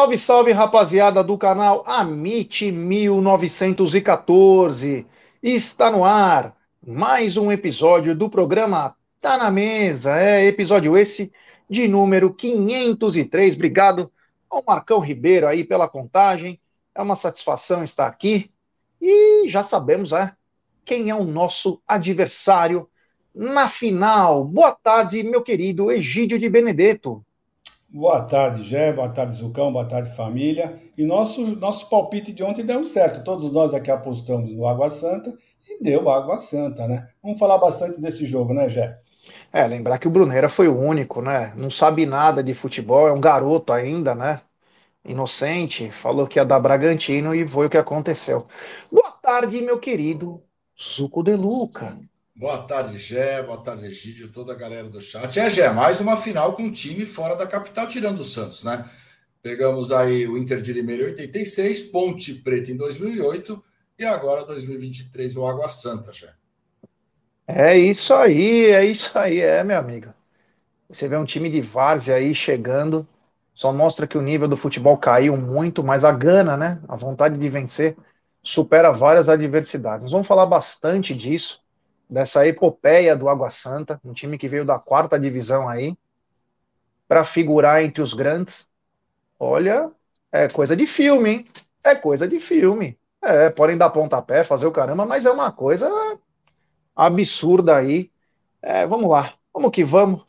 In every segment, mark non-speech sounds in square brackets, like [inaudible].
Salve, salve, rapaziada do canal Amit 1914. Está no ar mais um episódio do programa Tá na Mesa. É episódio esse de número 503. Obrigado ao Marcão Ribeiro aí pela contagem. É uma satisfação estar aqui. E já sabemos, é, quem é o nosso adversário na final. Boa tarde, meu querido Egídio de Benedetto. Boa tarde, Gé. Boa tarde, Zucão. Boa tarde, família. E nosso, nosso palpite de ontem deu certo. Todos nós aqui apostamos no Água Santa e deu Água Santa, né? Vamos falar bastante desse jogo, né, Gé? É, lembrar que o Brunera foi o único, né? Não sabe nada de futebol, é um garoto ainda, né? Inocente, falou que ia dar Bragantino e foi o que aconteceu. Boa tarde, meu querido Zuco de Luca. Boa tarde, Gé. Boa tarde, Egídio, toda a galera do chat. É, Gé, mais uma final com um time fora da capital, tirando o Santos, né? Pegamos aí o Inter de Limeira em 86, Ponte Preta em 2008 e agora 2023 o Água Santa, Gé. É isso aí, é isso aí, é, meu amigo. Você vê um time de várzea aí chegando, só mostra que o nível do futebol caiu muito, mas a gana, né? A vontade de vencer supera várias adversidades. Nós vamos falar bastante disso dessa epopeia do Água Santa, um time que veio da quarta divisão aí, para figurar entre os grandes. Olha, é coisa de filme, hein? É coisa de filme. É, podem dar pontapé, fazer o caramba, mas é uma coisa absurda aí. É, vamos lá, vamos que vamos.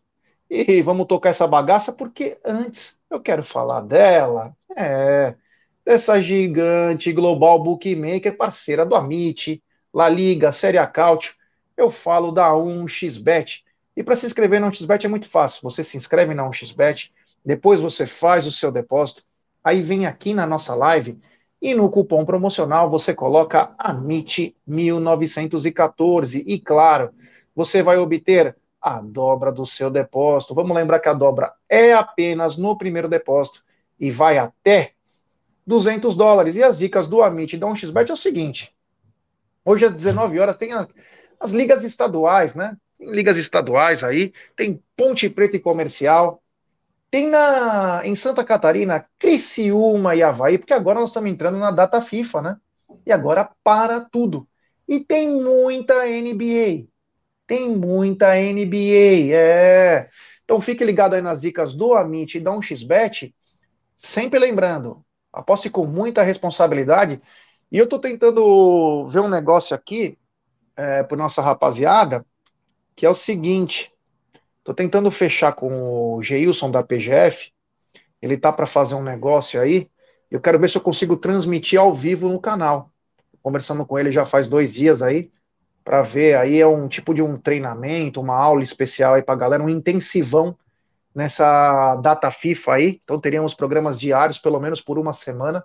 E vamos tocar essa bagaça, porque antes eu quero falar dela. É, dessa gigante global bookmaker, parceira do Amit, La Liga, Série A Cautio eu falo da 1xBet. E para se inscrever na 1xBet é muito fácil. Você se inscreve na 1xBet, depois você faz o seu depósito, aí vem aqui na nossa live e no cupom promocional você coloca AMIT1914 e claro, você vai obter a dobra do seu depósito. Vamos lembrar que a dobra é apenas no primeiro depósito e vai até 200 dólares. E as dicas do Amit da 1xBet é o seguinte: hoje às 19 horas tem a, as ligas estaduais, né? Tem ligas estaduais aí, tem Ponte Preta e Comercial, tem na, em Santa Catarina, Criciúma e Havaí, porque agora nós estamos entrando na data FIFA, né? E agora para tudo. E tem muita NBA. Tem muita NBA, é. Então fique ligado aí nas dicas do Amit e da 1xBet. Sempre lembrando, aposte com muita responsabilidade. E eu estou tentando ver um negócio aqui é, para nossa rapaziada, que é o seguinte: estou tentando fechar com o Geilson da PGF. Ele tá para fazer um negócio aí. Eu quero ver se eu consigo transmitir ao vivo no canal. Conversando com ele já faz dois dias aí, para ver. Aí é um tipo de um treinamento, uma aula especial aí para galera, um intensivão nessa data FIFA aí. Então teríamos programas diários, pelo menos por uma semana.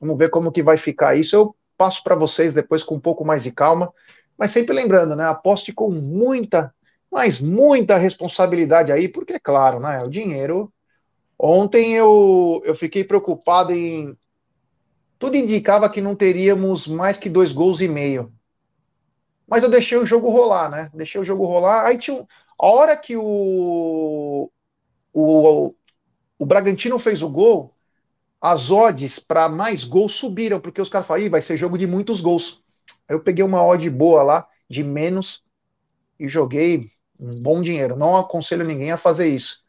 Vamos ver como que vai ficar isso. Eu passo para vocês depois com um pouco mais de calma. Mas sempre lembrando, né? Aposte com muita, mas muita responsabilidade aí, porque é claro, né? O dinheiro. Ontem eu, eu fiquei preocupado em. Tudo indicava que não teríamos mais que dois gols e meio. Mas eu deixei o jogo rolar, né? Deixei o jogo rolar. Aí tinha. A hora que o. O, o Bragantino fez o gol, as odds para mais gols subiram, porque os caras falaram, vai ser jogo de muitos gols. Aí eu peguei uma odd boa lá, de menos, e joguei um bom dinheiro. Não aconselho ninguém a fazer isso.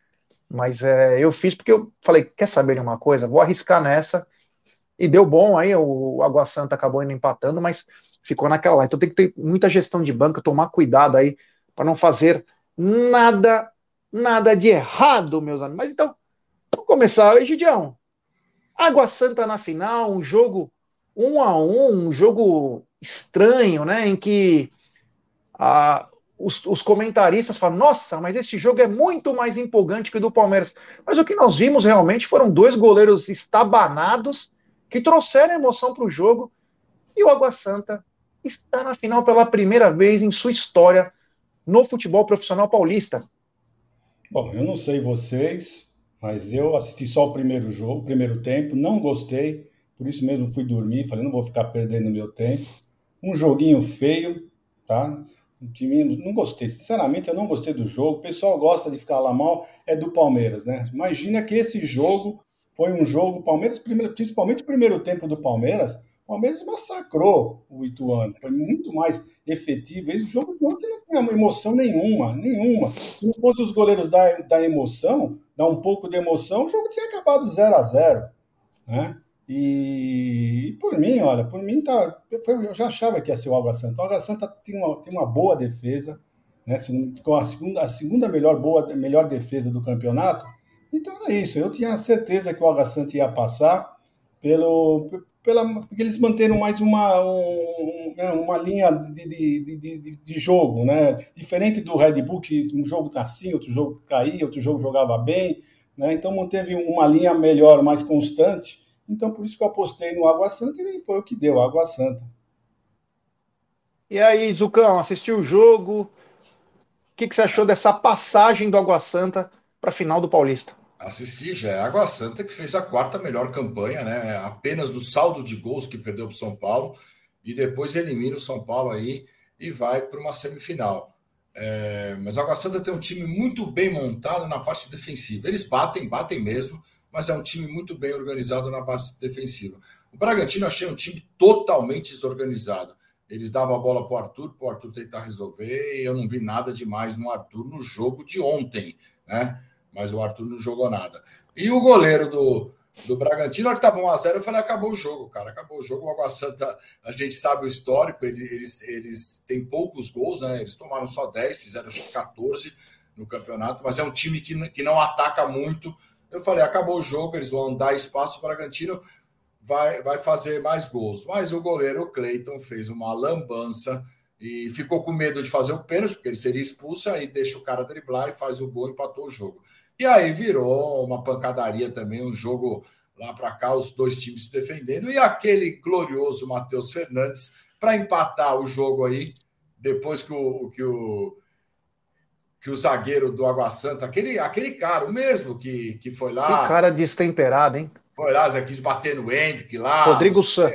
Mas é, eu fiz porque eu falei, quer saber de uma coisa? Vou arriscar nessa. E deu bom, aí o Água Santa acabou indo empatando, mas ficou naquela lá. Então tem que ter muita gestão de banca, tomar cuidado aí para não fazer nada, nada de errado, meus amigos. Mas então, vamos começar, Egidião. Água Santa na final, um jogo um a um, um jogo estranho, né? Em que os, os, comentaristas falam: nossa, mas esse jogo é muito mais empolgante que o do Palmeiras. Mas o que nós vimos realmente foram dois goleiros estabanados que trouxeram emoção para o jogo. E o Água Santa está na final pela primeira vez em sua história no futebol profissional paulista. Bom, eu não sei vocês, mas eu assisti só o primeiro jogo, o primeiro tempo, não gostei, por isso mesmo fui dormir, falei, não vou ficar perdendo meu tempo. Um joguinho feio, tá? Um time, não gostei. Sinceramente, eu não gostei do jogo. O pessoal gosta de ficar lá mal, é do Palmeiras, né? Imagina que esse jogo foi um jogo, Palmeiras, principalmente o primeiro tempo do Palmeiras, o Palmeiras massacrou o Ituano, foi muito mais efetivo. Esse jogo de ontem não tinha emoção nenhuma, nenhuma. Se não fosse os goleiros da, da emoção, dar um pouco de emoção, o jogo tinha acabado 0 a 0 né? E, por mim, olha, por mim tá. Eu, já achava que ia ser o Água Santa. O Água Santa tem uma, tem uma boa defesa, né? Ficou a segunda, a segunda melhor, boa, melhor defesa do campeonato. Então é isso. Eu tinha certeza que o Água Santa ia passar pelo, pela, porque eles manteram mais uma, um, né, uma linha de, de, de, de, jogo, né? Diferente do Red Bull, que um jogo tá assim, outro jogo caía, outro jogo jogava bem, né? Então manteve uma linha melhor, mais constante. Então por isso que eu apostei no Água Santa e foi o que deu, Água Santa. E aí, Zucão, assistiu o jogo? O que, que você achou dessa passagem do Água Santa para a final do Paulista? Assisti já. É Água Santa que fez a quarta melhor campanha, né? Apenas do saldo de gols que perdeu para o São Paulo. E depois elimina o São Paulo aí e vai para uma semifinal. É, mas a Água Santa tem um time muito bem montado na parte defensiva. Eles batem, batem mesmo, mas é um time muito bem organizado na parte defensiva. O Bragantino achei um time totalmente desorganizado. Eles davam a bola para o Arthur, para o Arthur tentar resolver, e eu não vi nada demais no Arthur no jogo de ontem, né? mas o Arthur não jogou nada. E o goleiro do, do Bragantino, que estava 1x0, eu falei: acabou o jogo, cara, acabou o jogo. O Água Santa, a gente sabe o histórico, eles, eles, têm poucos gols, né? Eles tomaram só 10, fizeram que 14 no campeonato, mas é um time que, que não ataca muito. Eu falei: acabou o jogo, eles vão dar espaço. O Bragantino vai, vai fazer mais gols. Mas o goleiro Cleiton fez uma lambança e ficou com medo de fazer o pênalti, porque ele seria expulso, aí deixa o cara driblar e faz o gol, empatou o jogo. E aí virou uma pancadaria também, um jogo lá para cá, os dois times se defendendo. E aquele glorioso Matheus Fernandes para empatar o jogo aí, depois que o, que o, que o zagueiro do Água Santa, aquele, aquele cara, o mesmo que, que foi lá. Que cara destemperado, hein? Foi lá, Zé, quis bater no Hendrick lá. Rodrigo San.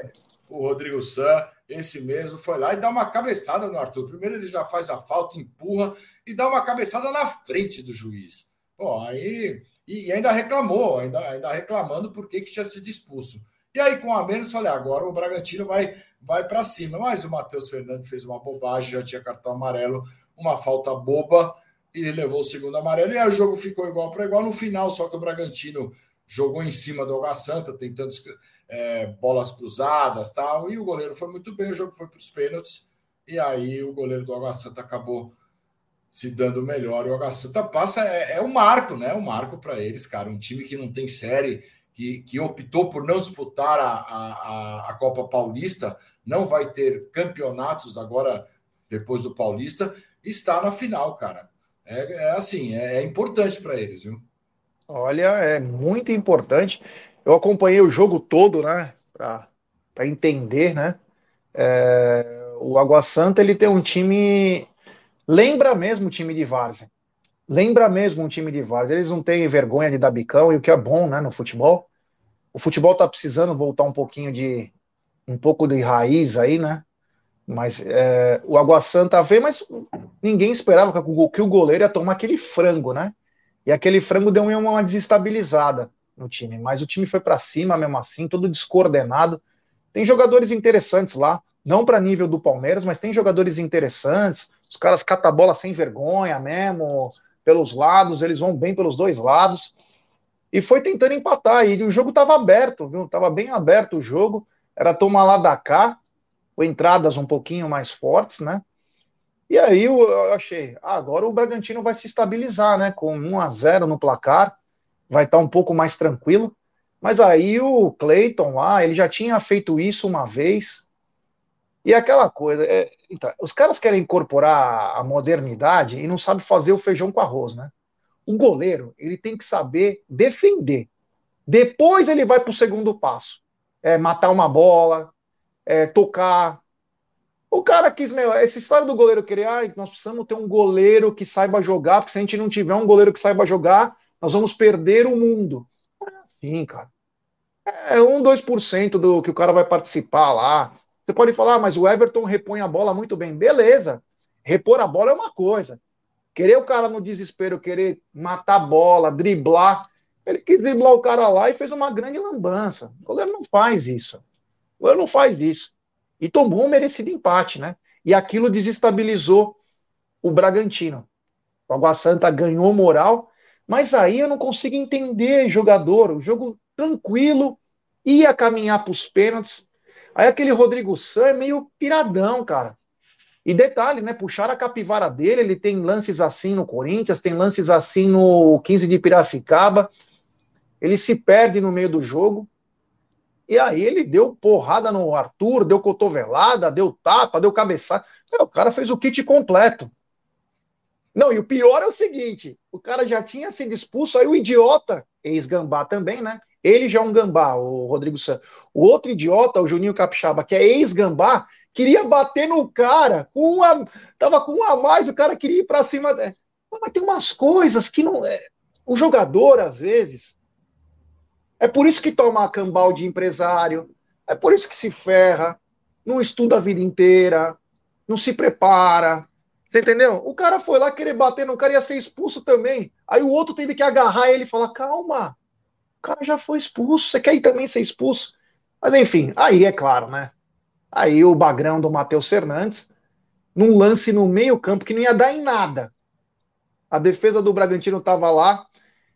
O Rodrigo San, esse mesmo, foi lá e dá uma cabeçada no Arthur. Primeiro ele já faz a falta, empurra e dá uma cabeçada na frente do juiz. Pô, aí. E, ainda reclamou, ainda, ainda reclamando por que, que tinha sido expulso. E aí, com a menos, falei: agora o Bragantino vai, vai para cima. Mas o Matheus Fernandes fez uma bobagem, já tinha cartão amarelo, uma falta boba, e ele levou o segundo amarelo. E aí o jogo ficou igual para igual no final, só que o Bragantino jogou em cima do Água Santa, tentando é, bolas cruzadas tal. E o goleiro foi muito bem, o jogo foi para os pênaltis. E aí o goleiro do Água Santa acabou se dando melhor. E o Água Santa passa, é, é um marco, né? Um marco para eles, cara. Um time que não tem série, que, que optou por não disputar a, a, a Copa Paulista, não vai ter campeonatos agora, depois do Paulista, está na final, cara. É, é assim, é, é importante para eles, viu? Olha, é muito importante. Eu acompanhei o jogo todo, né? Para entender, né? É, o Água Santa ele tem um time Lembra mesmo o time de Várzea. Lembra mesmo um time de Várzea. Eles não têm vergonha de dar bicão, e o que é bom né, no futebol. O futebol tá precisando voltar um pouquinho de. um pouco de raiz aí, né? Mas é, o Água Santa veio, mas ninguém esperava que o goleiro ia tomar aquele frango, né? E aquele frango deu uma desestabilizada no time. Mas o time foi para cima mesmo assim, todo descoordenado. Tem jogadores interessantes lá, não para nível do Palmeiras, mas tem jogadores interessantes. Os caras catam a bola sem vergonha mesmo, pelos lados, eles vão bem pelos dois lados. E foi tentando empatar. E o jogo estava aberto, viu? Tava bem aberto o jogo. Era tomar lá da cá, com entradas um pouquinho mais fortes, né? E aí eu achei, ah, agora o Bragantino vai se estabilizar, né? Com 1 a 0 no placar, vai estar tá um pouco mais tranquilo. Mas aí o Cleiton lá, ele já tinha feito isso uma vez, e aquela coisa, é, então, os caras querem incorporar a modernidade e não sabem fazer o feijão com arroz, né? O goleiro, ele tem que saber defender. Depois ele vai para o segundo passo. É matar uma bola, é tocar. O cara quis, meu, essa história do goleiro querer, ah, nós precisamos ter um goleiro que saiba jogar, porque se a gente não tiver um goleiro que saiba jogar, nós vamos perder o mundo. Não é assim, cara. É 1, 2% do que o cara vai participar lá. Você pode falar, ah, mas o Everton repõe a bola muito bem. Beleza. Repor a bola é uma coisa. Querer o cara no desespero, querer matar a bola, driblar, Ele quis driblar o cara lá e fez uma grande lambança. O goleiro não faz isso. O goleiro não faz isso. E tomou um merecido empate, né? E aquilo desestabilizou o Bragantino. O Água Santa ganhou moral, mas aí eu não consigo entender jogador. O jogo tranquilo, ia caminhar para os pênaltis. Aí aquele Rodrigo San é meio piradão, cara. E detalhe, né? Puxaram a capivara dele, ele tem lances assim no Corinthians, tem lances assim no 15 de Piracicaba. Ele se perde no meio do jogo. E aí ele deu porrada no Arthur, deu cotovelada, deu tapa, deu cabeçada. O cara fez o kit completo. Não, e o pior é o seguinte: o cara já tinha sido expulso, aí o idiota, ex-gambá também, né? Ele já é um gambá, o Rodrigo Santos. O outro idiota, o Juninho Capixaba, que é ex-gambá, queria bater no cara, com uma, tava com um a mais, o cara queria ir para cima. Mas tem umas coisas que não. É, o jogador, às vezes. É por isso que toma cambal de empresário, é por isso que se ferra, não estuda a vida inteira, não se prepara. Você entendeu? O cara foi lá querer bater no cara ia ser expulso também. Aí o outro teve que agarrar ele e falar: calma, o cara já foi expulso, você quer ir também ser expulso? Mas enfim, aí é claro, né? Aí o bagrão do Matheus Fernandes, num lance no meio-campo que não ia dar em nada. A defesa do Bragantino estava lá,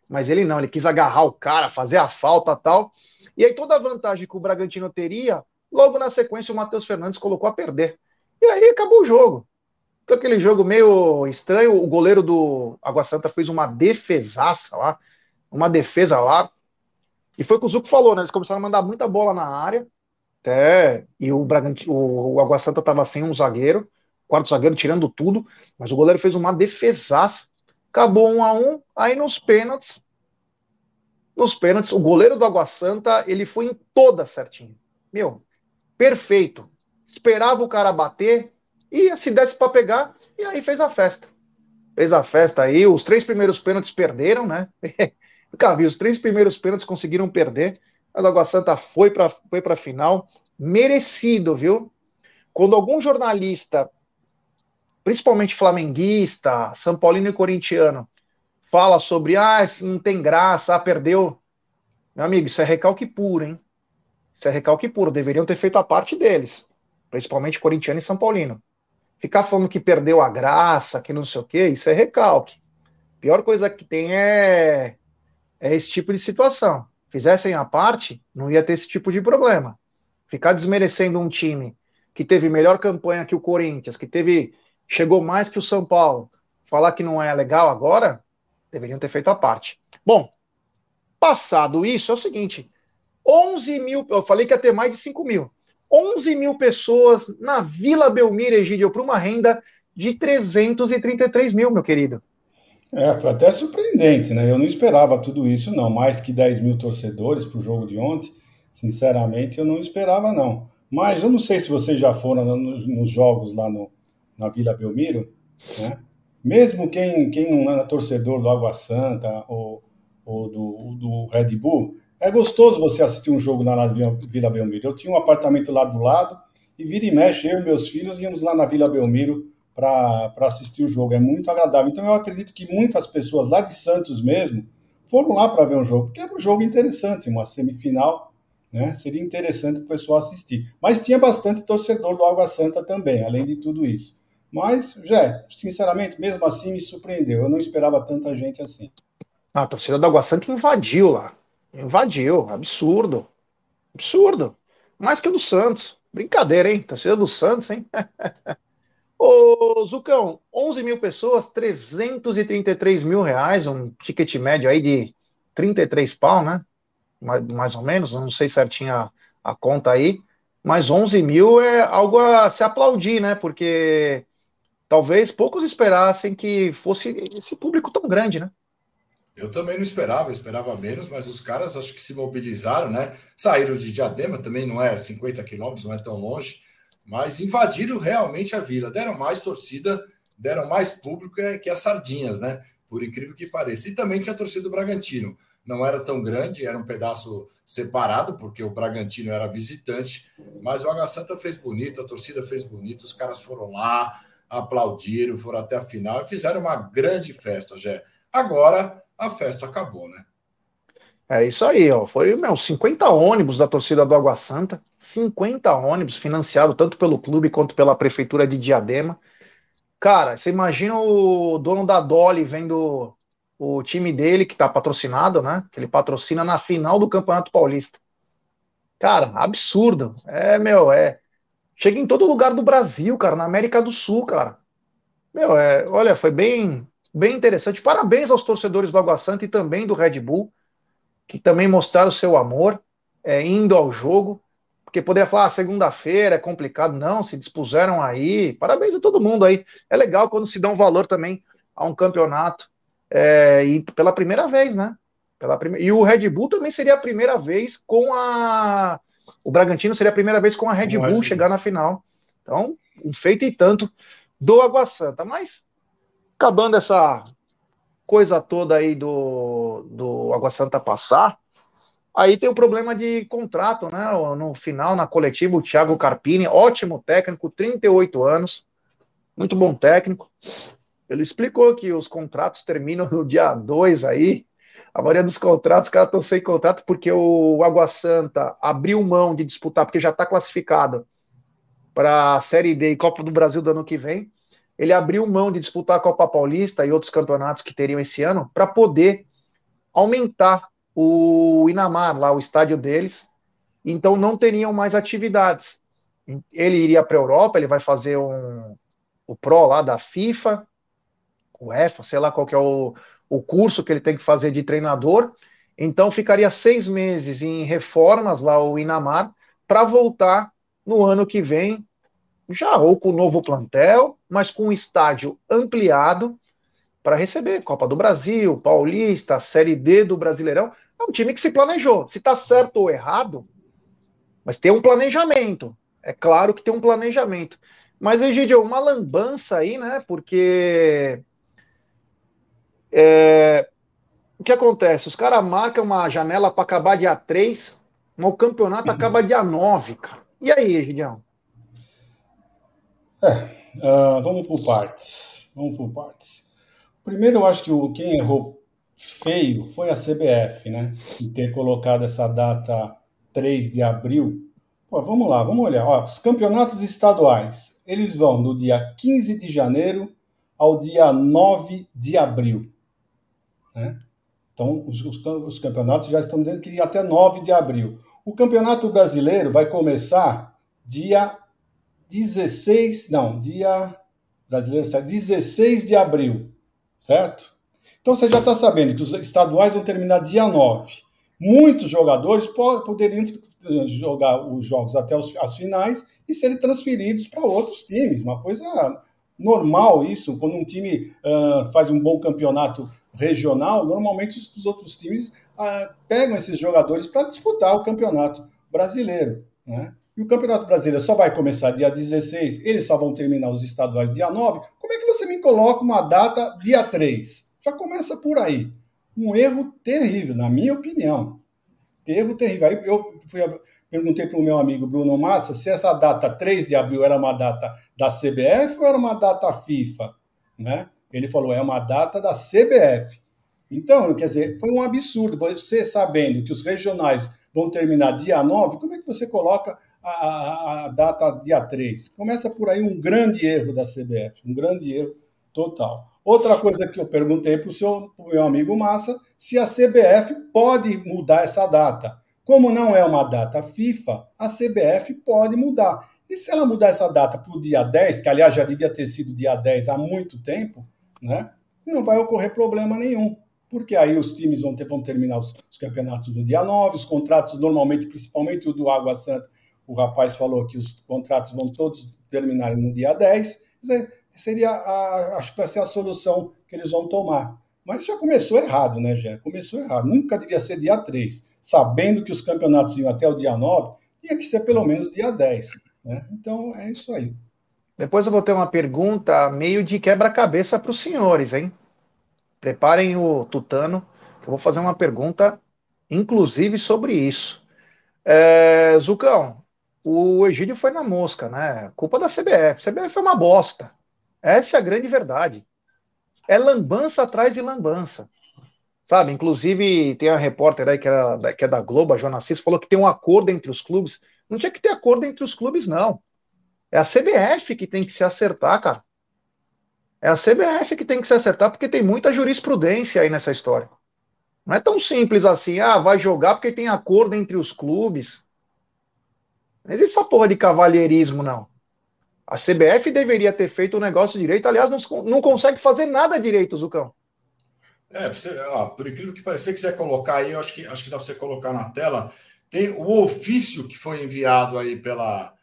mas ele não, ele quis agarrar o cara, fazer a falta tal. E aí toda a vantagem que o Bragantino teria, logo na sequência o Matheus Fernandes colocou a perder. E aí acabou o jogo. Ficou aquele jogo meio estranho. O goleiro do Água Santa fez uma defesaça lá, uma defesa lá. E foi o que o Zuco falou, né? Eles começaram a mandar muita bola na área. Até, e o Bragantino, o, Água Santa estava sem um zagueiro, quarto zagueiro tirando tudo, mas o goleiro fez uma defesaça. Acabou um a um, aí nos pênaltis, nos pênaltis, o goleiro do Água Santa, ele foi em toda certinho. Meu, perfeito. Esperava o cara bater, e se desse para pegar, e aí fez a festa. Fez a festa aí, os três primeiros pênaltis perderam, né? [laughs] Nunca vi, os três primeiros pênaltis conseguiram perder. Mas o Água Santa foi para foi a final, merecido, viu? Quando algum jornalista, principalmente flamenguista, São Paulino e corintiano, fala sobre, ah, não tem graça, ah, perdeu. Meu amigo, isso é recalque puro, hein? Isso é recalque puro, deveriam ter feito a parte deles, principalmente corintiano e São Paulino. Ficar falando que perdeu a graça, que não sei o quê, isso é recalque. Pior coisa que tem é, é esse tipo de situação fizessem a parte, não ia ter esse tipo de problema. Ficar desmerecendo um time que teve melhor campanha que o Corinthians, que teve chegou mais que o São Paulo, falar que não é legal agora, deveriam ter feito a parte. Bom, passado isso, é o seguinte: 11 mil, eu falei que ia ter mais de 5 mil. 11 mil pessoas na Vila Belmiro, Egídio, para uma renda de 333 mil, meu querido. É, foi até surpreendente, né? Eu não esperava tudo isso, não. Mais que 10 mil torcedores para o jogo de ontem, sinceramente, eu não esperava, não. Mas eu não sei se vocês já foram nos, nos jogos lá no, na Vila Belmiro, né? Mesmo quem, quem não é torcedor do Água Santa ou, ou do, do Red Bull, é gostoso você assistir um jogo na Vila Belmiro. Eu tinha um apartamento lá do lado e vira e mexe, eu e meus filhos íamos lá na Vila Belmiro para assistir o jogo. É muito agradável. Então eu acredito que muitas pessoas lá de Santos mesmo foram lá para ver um jogo, porque era um jogo interessante, uma semifinal, né? Seria interessante o pessoal assistir. Mas tinha bastante torcedor do Água Santa também, além de tudo isso. Mas, já, sinceramente, mesmo assim me surpreendeu. Eu não esperava tanta gente assim. Ah, a torcida do Água Santa invadiu lá. Invadiu. Absurdo. Absurdo. Mais que o do Santos. Brincadeira, hein? Torcida do Santos, hein? [laughs] Ô, Zucão, 11 mil pessoas, 333 mil reais, um ticket médio aí de 33 pau, né? Mais, mais ou menos, não sei certinho a, a conta aí, mas 11 mil é algo a se aplaudir, né? Porque talvez poucos esperassem que fosse esse público tão grande, né? Eu também não esperava, esperava menos, mas os caras acho que se mobilizaram, né? Saíram de Diadema, também não é 50 quilômetros, não é tão longe mas invadiram realmente a vila, deram mais torcida, deram mais público que as sardinhas, né? Por incrível que pareça. E também tinha torcida do Bragantino. Não era tão grande, era um pedaço separado, porque o Bragantino era visitante, mas o Água Santa fez bonito, a torcida fez bonito, os caras foram lá, aplaudiram, foram até a final e fizeram uma grande festa, Jé. Agora a festa acabou, né? É isso aí, ó. Foi, meu, 50 ônibus da torcida do Água Santa, 50 ônibus financiado tanto pelo clube quanto pela prefeitura de Diadema. Cara, você imagina o dono da Dolly vendo o time dele, que tá patrocinado, né? Que ele patrocina na final do Campeonato Paulista. Cara, absurdo. É, meu, é. Chega em todo lugar do Brasil, cara, na América do Sul, cara. Meu, é, olha, foi bem, bem interessante. Parabéns aos torcedores do Água Santa e também do Red Bull que também mostraram seu amor, é, indo ao jogo, porque poderia falar, ah, segunda-feira é complicado, não, se dispuseram aí, parabéns a todo mundo aí, é legal quando se dá um valor também a um campeonato, é, e pela primeira vez, né, pela prime... e o Red Bull também seria a primeira vez com a, o Bragantino seria a primeira vez com a Red Bull chegar na final, então, um feito e tanto do Água Santa, mas acabando essa coisa toda aí do, do Água Santa passar, aí tem o problema de contrato, né? No final, na coletiva, o Thiago Carpini, ótimo técnico, 38 anos, muito bom técnico. Ele explicou que os contratos terminam no dia 2 aí. A maioria dos contratos, os caras estão sem contrato porque o Água Santa abriu mão de disputar, porque já está classificado para a Série D e Copa do Brasil do ano que vem ele abriu mão de disputar a Copa Paulista e outros campeonatos que teriam esse ano para poder aumentar o Inamar, lá o estádio deles. Então não teriam mais atividades. Ele iria para a Europa, ele vai fazer um, o Pro lá da FIFA, o EFA, sei lá qual que é o, o curso que ele tem que fazer de treinador. Então ficaria seis meses em reformas lá o Inamar para voltar no ano que vem já ou com o novo plantel, mas com um estádio ampliado para receber Copa do Brasil, Paulista, Série D do Brasileirão. É um time que se planejou. Se está certo ou errado, mas tem um planejamento. É claro que tem um planejamento. Mas, Egidio, uma lambança aí, né? Porque é, o que acontece? Os caras marcam uma janela para acabar dia 3, mas o campeonato acaba dia 9, cara. E aí, Egidião? É, uh, vamos por partes. Vamos por partes. Primeiro, eu acho que o, quem errou feio foi a CBF, né? De ter colocado essa data 3 de abril. Pô, vamos lá, vamos olhar. Ó, os campeonatos estaduais, eles vão do dia 15 de janeiro ao dia 9 de abril. Né? Então, os, os, os campeonatos já estão dizendo que até 9 de abril. O campeonato brasileiro vai começar dia 16, não, dia brasileiro, 16 de abril, certo? Então você já está sabendo que os estaduais vão terminar dia 9. Muitos jogadores poderiam jogar os jogos até as finais e serem transferidos para outros times. Uma coisa normal isso, quando um time uh, faz um bom campeonato regional, normalmente os, outros times uh, pegam esses jogadores para disputar o campeonato brasileiro. Né? e o Campeonato Brasileiro só vai começar dia 16, eles só vão terminar os estaduais dia 9, como é que você me coloca uma data dia 3? Já começa por aí. Um erro terrível, na minha opinião. Erro terrível. Aí eu fui, perguntei para o meu amigo Bruno Massa se essa data 3 de abril era uma data da CBF ou era uma data FIFA. Né? Ele falou, é uma data da CBF. Então, quer dizer, foi um absurdo. Você sabendo que os regionais vão terminar dia 9, como é que você coloca a, a, data dia 3. Começa por aí um grande erro da CBF, um grande erro total. Outra coisa que eu perguntei para o meu amigo Massa, se a CBF pode mudar essa data. Como não é uma data FIFA, a CBF pode mudar. E se ela mudar essa data para o dia 10, que aliás já devia ter sido dia 10 há muito tempo, né? não vai ocorrer problema nenhum. Porque aí os times vão, ter, vão terminar os, os campeonatos no dia 9, os contratos normalmente, principalmente o do Água Santa, o rapaz falou que os contratos vão todos terminar no dia 10, seria a, acho que vai ser a solução que eles vão tomar. Mas já começou errado, né, Jé? Começou errado. Nunca devia ser dia 3. Sabendo que os campeonatos iam até o dia 9, tinha que ser pelo menos dia 10. Né? Então é isso aí. Depois eu vou ter uma pergunta meio de quebra-cabeça para os senhores, hein? Preparem o tutano, que eu vou fazer uma pergunta, inclusive, sobre isso. É, Zucão, o Egídio foi na mosca, né? Culpa da CBF. A CBF foi uma bosta. Essa é a grande verdade. É lambança atrás de lambança. Sabe? Inclusive, tem a repórter aí que é, que é da Globo, a Joana falou que tem um acordo entre os clubes. Não tinha que ter acordo entre os clubes, não. É a CBF que tem que se acertar, cara. É a CBF que tem que se acertar, porque tem muita jurisprudência aí nessa história. Não é tão simples assim, ah, vai jogar porque tem acordo entre os clubes. Não existe essa porra de cavalheirismo, não. A CBF deveria ter feito o negócio direito, aliás, não, não consegue fazer nada direito, Zucão. É, você, ó, por incrível que pareça, quiser colocar aí, eu acho que, acho que dá para você colocar na tela, tem o ofício que foi enviado aí pela,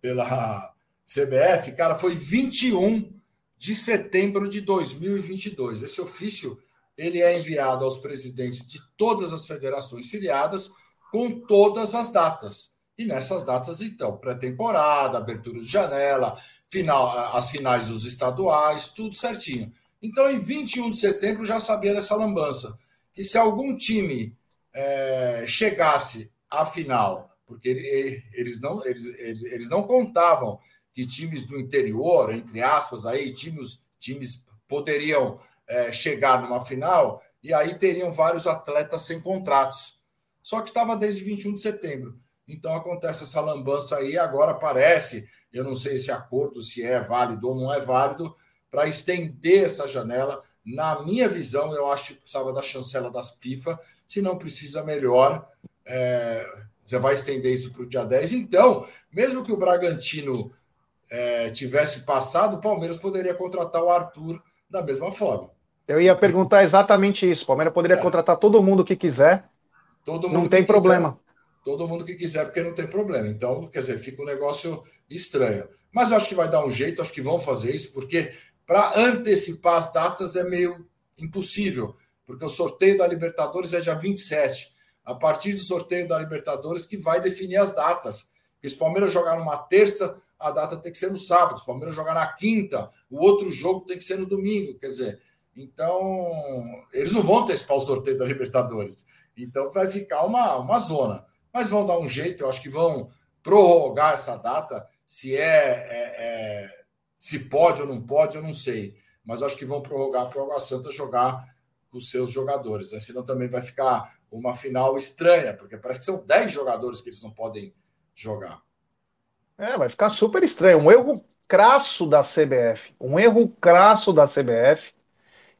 pela CBF, cara, foi 21 de setembro de 2022. Esse ofício ele é enviado aos presidentes de todas as federações filiadas com todas as datas. E nessas datas, então, pré-temporada, abertura de janela, final, as finais dos estaduais, tudo certinho. Então, em 21 de setembro, já sabia dessa lambança. Que se algum time é, chegasse à final, porque eles não, eles, eles não contavam que times do interior, entre aspas, aí, times, times poderiam é, chegar numa final e aí teriam vários atletas sem contratos. Só que estava desde 21 de setembro. Então acontece essa lambança aí, agora parece, eu não sei esse acordo se é válido ou não é válido, para estender essa janela. Na minha visão, eu acho que precisava da chancela das FIFA, se não precisa melhor. É, você vai estender isso para o dia 10. Então, mesmo que o Bragantino é, tivesse passado, o Palmeiras poderia contratar o Arthur da mesma forma. Eu ia perguntar exatamente isso. O Palmeiras poderia é. contratar todo mundo que quiser. Todo mundo não tem problema. Quiser. Todo mundo que quiser, porque não tem problema. Então, quer dizer, fica um negócio estranho. Mas eu acho que vai dar um jeito, acho que vão fazer isso, porque para antecipar as datas é meio impossível, porque o sorteio da Libertadores é dia 27. A partir do sorteio da Libertadores que vai definir as datas. Porque se o Palmeiras jogar numa terça, a data tem que ser no sábado. O Palmeiras jogar na quinta, o outro jogo tem que ser no domingo. Quer dizer, então eles não vão antecipar o sorteio da Libertadores. Então vai ficar uma, uma zona. Mas vão dar um jeito, eu acho que vão prorrogar essa data. Se é, é, é se pode ou não pode, eu não sei. Mas acho que vão prorrogar para o Água Santa jogar os seus jogadores. Né? Senão também vai ficar uma final estranha, porque parece que são 10 jogadores que eles não podem jogar. É, vai ficar super estranho. Um erro crasso da CBF. Um erro crasso da CBF.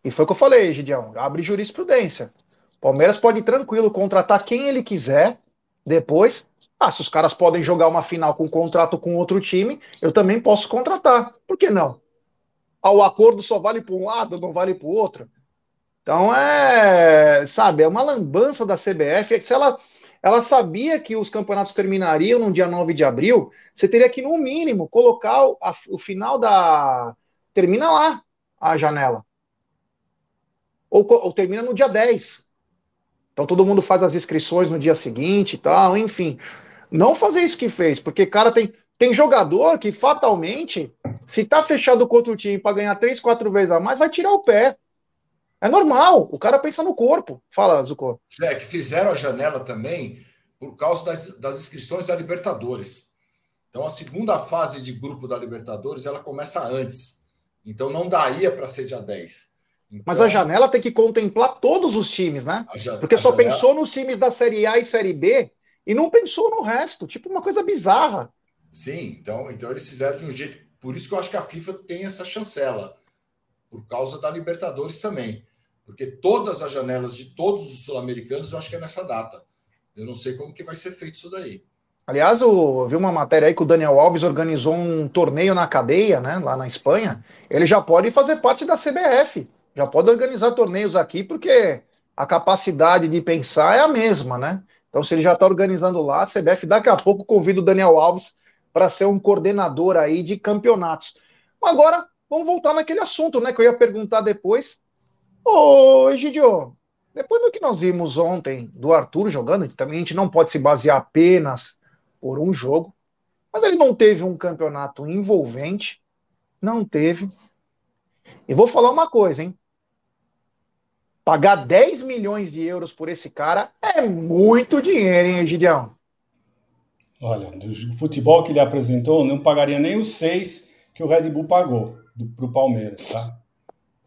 E foi o que eu falei, Gideão. Abre jurisprudência. Palmeiras pode tranquilo contratar quem ele quiser depois. Ah, se os caras podem jogar uma final com um contrato com outro time, eu também posso contratar. Por que não? Ah, o acordo só vale para um lado, não vale para o outro. Então é, sabe, é uma lambança da CBF. É que se ela ela sabia que os campeonatos terminariam no dia 9 de abril, você teria que, no mínimo, colocar o, a, o final da. Termina lá a janela. Ou, ou, termina no dia 10. Então todo mundo faz as inscrições no dia seguinte e tal, enfim. Não fazer isso que fez, porque, cara, tem, tem jogador que fatalmente, se tá fechado contra o time para ganhar três, quatro vezes a mais, vai tirar o pé. É normal, o cara pensa no corpo. Fala, Zucco. É, que fizeram a janela também por causa das, das inscrições da Libertadores. Então, a segunda fase de grupo da Libertadores, ela começa antes. Então, não daria para ser dia 10. Então, Mas a janela tem que contemplar todos os times, né? Porque só janela... pensou nos times da Série A e Série B e não pensou no resto. Tipo, uma coisa bizarra. Sim, então, então eles fizeram de um jeito. Por isso que eu acho que a FIFA tem essa chancela. Por causa da Libertadores também. Porque todas as janelas de todos os sul-americanos eu acho que é nessa data. Eu não sei como que vai ser feito isso daí. Aliás, eu vi uma matéria aí que o Daniel Alves organizou um torneio na cadeia, né, lá na Espanha. Ele já pode fazer parte da CBF, já pode organizar torneios aqui, porque a capacidade de pensar é a mesma, né? Então, se ele já está organizando lá, a CBF daqui a pouco convida o Daniel Alves para ser um coordenador aí de campeonatos. Agora, vamos voltar naquele assunto, né, que eu ia perguntar depois Ô, Egidio, depois do que nós vimos ontem do Arthur jogando, também a gente não pode se basear apenas por um jogo, mas ele não teve um campeonato envolvente, não teve. E vou falar uma coisa, hein? Pagar 10 milhões de euros por esse cara é muito dinheiro, hein, Egidião? Olha, do futebol que ele apresentou, não pagaria nem os seis que o Red Bull pagou para o Palmeiras, tá?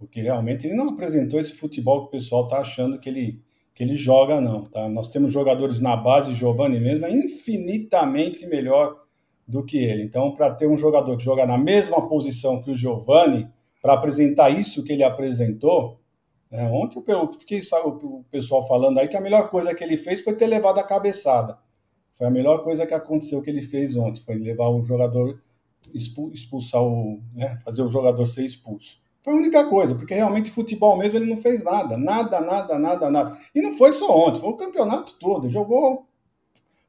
Porque realmente ele não apresentou esse futebol que o pessoal está achando que ele, que ele joga, não. Tá? Nós temos jogadores na base, Giovanni mesmo, é infinitamente melhor do que ele. Então, para ter um jogador que joga na mesma posição que o Giovanni, para apresentar isso que ele apresentou, é, ontem eu fiquei sabe, o pessoal falando aí que a melhor coisa que ele fez foi ter levado a cabeçada. Foi a melhor coisa que aconteceu que ele fez ontem, foi levar o jogador expulsar o, né, fazer o jogador ser expulso. Foi a única coisa, porque realmente futebol mesmo ele não fez nada, nada, nada, nada, nada. E não foi só ontem, foi o campeonato todo. Jogou,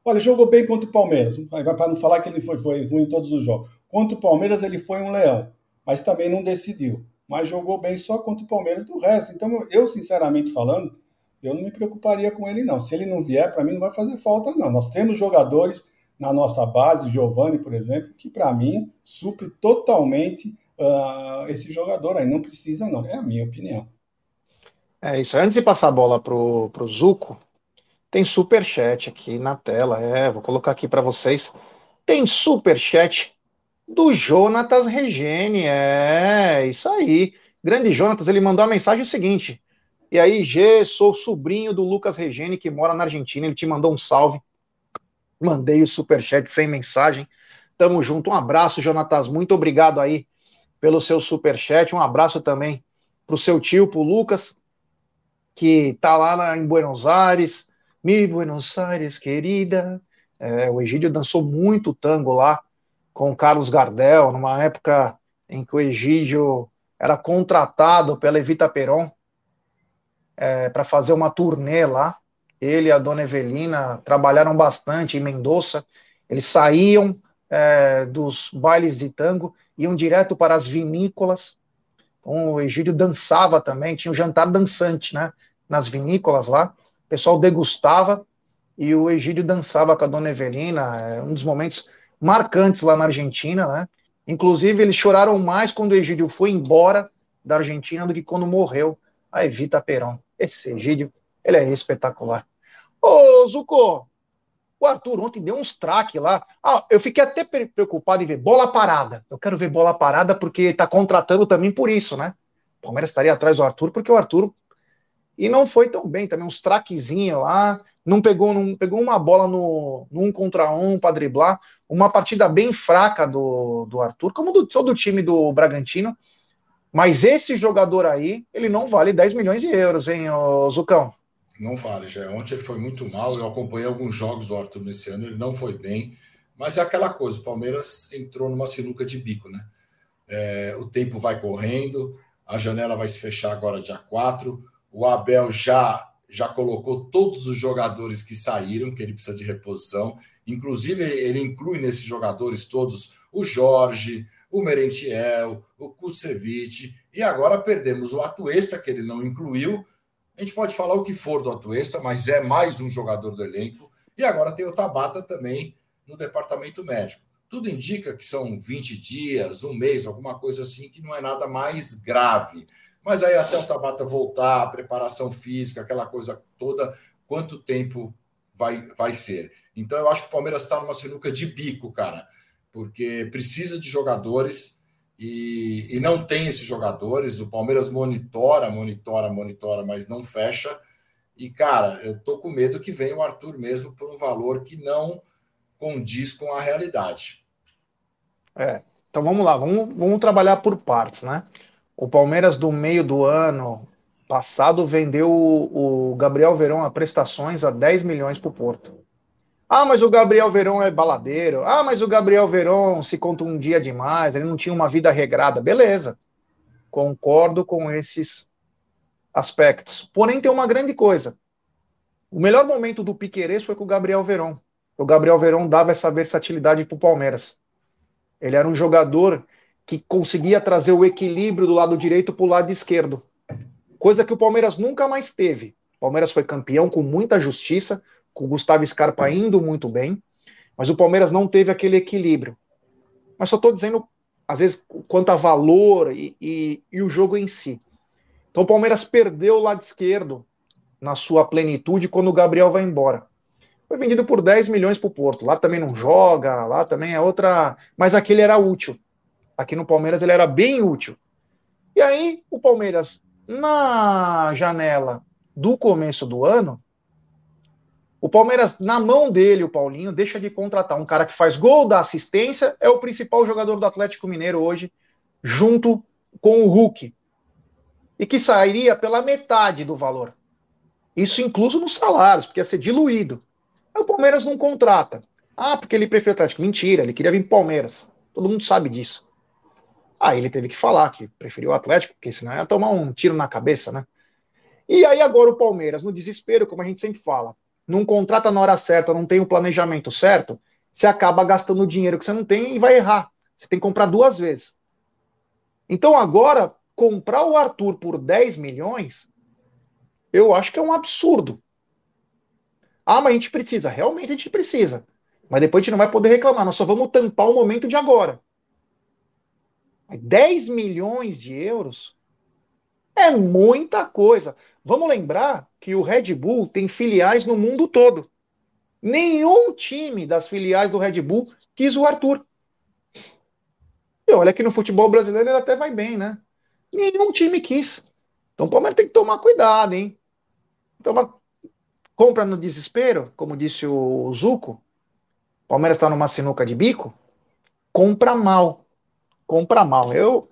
olha, jogou bem contra o Palmeiras. Para não falar que ele foi, foi ruim em todos os jogos. Contra o Palmeiras ele foi um leão, mas também não decidiu. Mas jogou bem só contra o Palmeiras do resto. Então eu, sinceramente falando, eu não me preocuparia com ele não. Se ele não vier, para mim não vai fazer falta não. Nós temos jogadores na nossa base, Giovani, por exemplo, que para mim supre totalmente uh, esse jogador aí. Não precisa, não. É a minha opinião. É isso. Antes de passar a bola pro, pro Zuco, tem super chat aqui na tela. É, vou colocar aqui para vocês. Tem super chat do Jonatas Regene. É, isso aí. Grande Jonatas, ele mandou a mensagem seguinte. E aí, G, sou sobrinho do Lucas Regene, que mora na Argentina. Ele te mandou um salve. Mandei o super chat sem mensagem. Tamo junto. Um abraço, Jonatas. Muito obrigado aí pelo seu super chat. Um abraço também pro seu tio, pro Lucas, que tá lá em Buenos Aires. Mi Buenos Aires, querida. É, o Egídio dançou muito tango lá com o Carlos Gardel, numa época em que o Egídio era contratado pela Evita Peron é, para fazer uma turnê lá. Ele e a dona Evelina trabalharam bastante em Mendoza. Eles saíam é, dos bailes de tango iam direto para as vinícolas. Então, o Egídio dançava também, tinha um jantar dançante, né? Nas vinícolas lá. O pessoal degustava e o Egídio dançava com a dona Evelina. É um dos momentos marcantes lá na Argentina, né? Inclusive, eles choraram mais quando o Egídio foi embora da Argentina do que quando morreu a Evita Perón. Esse Egídio, ele é espetacular. Ô, Zuko, o Arthur ontem deu uns traques lá. Ah, eu fiquei até preocupado em ver bola parada. Eu quero ver bola parada porque está contratando também por isso, né? O Palmeiras estaria atrás do Arthur porque o Arthur e não foi tão bem também uns traquezinhos lá, não pegou não pegou uma bola no, no um contra um para driblar, uma partida bem fraca do, do Arthur, como do todo o time do Bragantino. Mas esse jogador aí, ele não vale 10 milhões de euros, hein, Zucão? Não vale, já. Ontem ele foi muito mal. Eu acompanhei alguns jogos do Arthur nesse ano, ele não foi bem. Mas é aquela coisa: o Palmeiras entrou numa sinuca de bico, né? É, o tempo vai correndo, a janela vai se fechar agora dia 4. O Abel já já colocou todos os jogadores que saíram, que ele precisa de reposição. Inclusive, ele, inclui nesses jogadores todos o Jorge, o Merentiel, o Kusevich, e agora perdemos o Atuesta, que ele não incluiu, a gente pode falar o que for do Atuesta, mas é mais um jogador do elenco. E agora tem o Tabata também no departamento médico. Tudo indica que são 20 dias, um mês, alguma coisa assim, que não é nada mais grave. Mas aí até o Tabata voltar, a preparação física, aquela coisa toda, quanto tempo vai, vai ser? Então eu acho que o Palmeiras está numa sinuca de bico, cara, porque precisa de jogadores e, e não tem esses jogadores. O Palmeiras monitora, monitora, monitora, mas não fecha. E, cara, eu tô com medo que venha o Arthur mesmo por um valor que não condiz com a realidade. É, então vamos lá, vamos, vamos trabalhar por partes, né? O Palmeiras, do meio do ano passado, vendeu o, o Gabriel Verão a prestações a 10 milhões para o Porto. Ah, mas o Gabriel Verón é baladeiro. Ah, mas o Gabriel Verón se conta um dia demais, ele não tinha uma vida regrada. Beleza. Concordo com esses aspectos. Porém, tem uma grande coisa. O melhor momento do Piquerez foi com o Gabriel Verón. O Gabriel Verón dava essa versatilidade para o Palmeiras. Ele era um jogador que conseguia trazer o equilíbrio do lado direito para o lado esquerdo. Coisa que o Palmeiras nunca mais teve. O Palmeiras foi campeão com muita justiça, com o Gustavo Scarpa indo muito bem, mas o Palmeiras não teve aquele equilíbrio. Mas só estou dizendo, às vezes, quanto a valor e, e, e o jogo em si. Então o Palmeiras perdeu o lado esquerdo na sua plenitude quando o Gabriel vai embora. Foi vendido por 10 milhões para o Porto. Lá também não joga, lá também é outra. Mas aquele era útil. Aqui no Palmeiras ele era bem útil. E aí, o Palmeiras, na janela do começo do ano, o Palmeiras, na mão dele, o Paulinho, deixa de contratar um cara que faz gol da assistência, é o principal jogador do Atlético Mineiro hoje, junto com o Hulk. E que sairia pela metade do valor. Isso incluso nos salários, porque ia ser diluído. Aí o Palmeiras não contrata. Ah, porque ele prefere o Atlético. Mentira, ele queria vir pro Palmeiras. Todo mundo sabe disso. Aí ele teve que falar que preferiu o Atlético, porque senão ia tomar um tiro na cabeça, né? E aí agora o Palmeiras, no desespero, como a gente sempre fala, não contrata na hora certa, não tem o planejamento certo, você acaba gastando dinheiro que você não tem e vai errar. Você tem que comprar duas vezes. Então agora, comprar o Arthur por 10 milhões, eu acho que é um absurdo. Ah, mas a gente precisa. Realmente a gente precisa. Mas depois a gente não vai poder reclamar. Nós só vamos tampar o momento de agora. 10 milhões de euros é muita coisa. Vamos lembrar que o Red Bull tem filiais no mundo todo. Nenhum time das filiais do Red Bull quis o Arthur. E olha que no futebol brasileiro ele até vai bem, né? Nenhum time quis. Então o Palmeiras tem que tomar cuidado, hein? Toma, compra no desespero, como disse o Zuco. O Palmeiras está numa sinuca de bico. Compra mal. Compra mal. Eu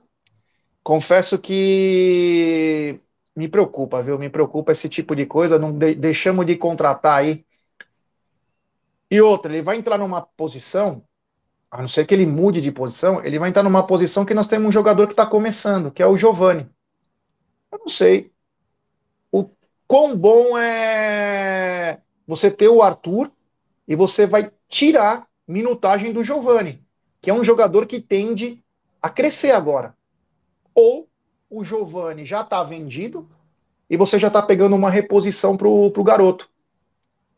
confesso que me preocupa, viu? Me preocupa esse tipo de coisa. Não de, deixamos de contratar aí. E outra, ele vai entrar numa posição, a não ser que ele mude de posição, ele vai entrar numa posição que nós temos um jogador que está começando, que é o Giovani. Eu não sei o quão bom é você ter o Arthur e você vai tirar minutagem do Giovani, que é um jogador que tende a crescer agora ou o Giovani já está vendido e você já está pegando uma reposição para o garoto.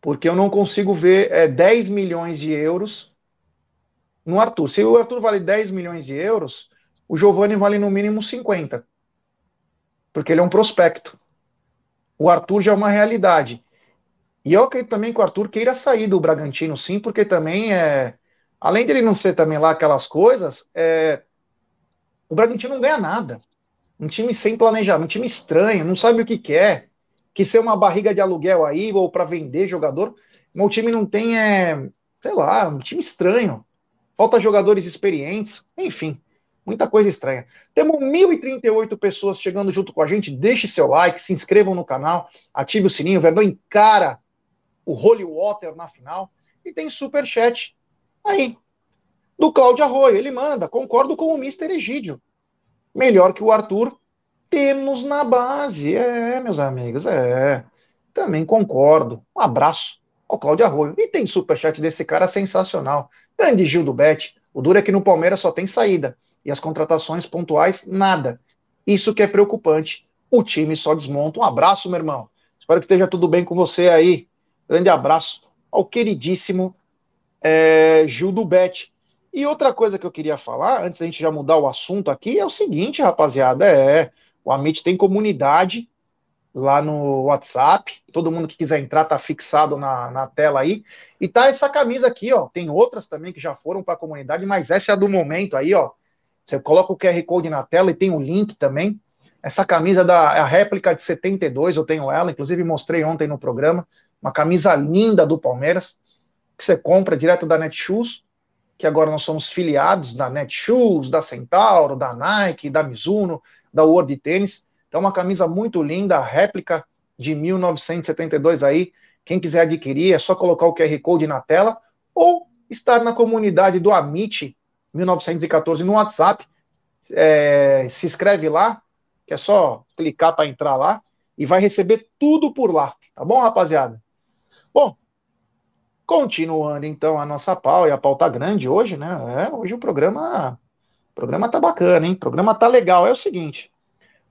Porque eu não consigo ver é, 10 milhões de euros no Arthur. Se o Arthur vale 10 milhões de euros, o Giovani vale no mínimo 50. Porque ele é um prospecto. O Arthur já é uma realidade. E eu acredito também que o Arthur queira sair do Bragantino, sim, porque também é. Além dele não ser também lá aquelas coisas, é, o Bragantino não ganha nada. Um time sem planejamento, um time estranho, não sabe o que quer. Que ser uma barriga de aluguel aí, ou para vender jogador. O time não tem, é, sei lá, um time estranho. Falta jogadores experientes, enfim, muita coisa estranha. Temos 1.038 pessoas chegando junto com a gente. Deixe seu like, se inscrevam no canal, ative o sininho. O Verdão encara o Holy Water na final. E tem super chat aí, do Cláudio Arroio. Ele manda, concordo com o Mr. Egídio. Melhor que o Arthur, temos na base. É, meus amigos, é. Também concordo. Um abraço ao Cláudio Arroio. E tem superchat desse cara sensacional. Grande Gil do Bet. O duro é que no Palmeiras só tem saída. E as contratações pontuais, nada. Isso que é preocupante. O time só desmonta. Um abraço, meu irmão. Espero que esteja tudo bem com você aí. Grande abraço ao queridíssimo é, Gil do Bet. E outra coisa que eu queria falar, antes da gente já mudar o assunto aqui, é o seguinte, rapaziada, é, o Amit tem comunidade lá no WhatsApp, todo mundo que quiser entrar tá fixado na, na tela aí, e tá essa camisa aqui, ó, tem outras também que já foram para a comunidade, mas essa é a do momento aí, ó, você coloca o QR Code na tela e tem o link também, essa camisa da é a réplica de 72, eu tenho ela, inclusive mostrei ontem no programa, uma camisa linda do Palmeiras, que você compra direto da Netshoes, que agora nós somos filiados da Netshoes, da Centauro, da Nike, da Mizuno, da World Tennis. Então, uma camisa muito linda, réplica de 1972 aí. Quem quiser adquirir, é só colocar o QR Code na tela ou estar na comunidade do Amit 1914 no WhatsApp. É, se inscreve lá, que é só clicar para entrar lá e vai receber tudo por lá, tá bom, rapaziada? Bom, Continuando então a nossa pau, e a pauta tá grande hoje, né? É, hoje o programa, o programa tá bacana, hein? O programa tá legal. É o seguinte,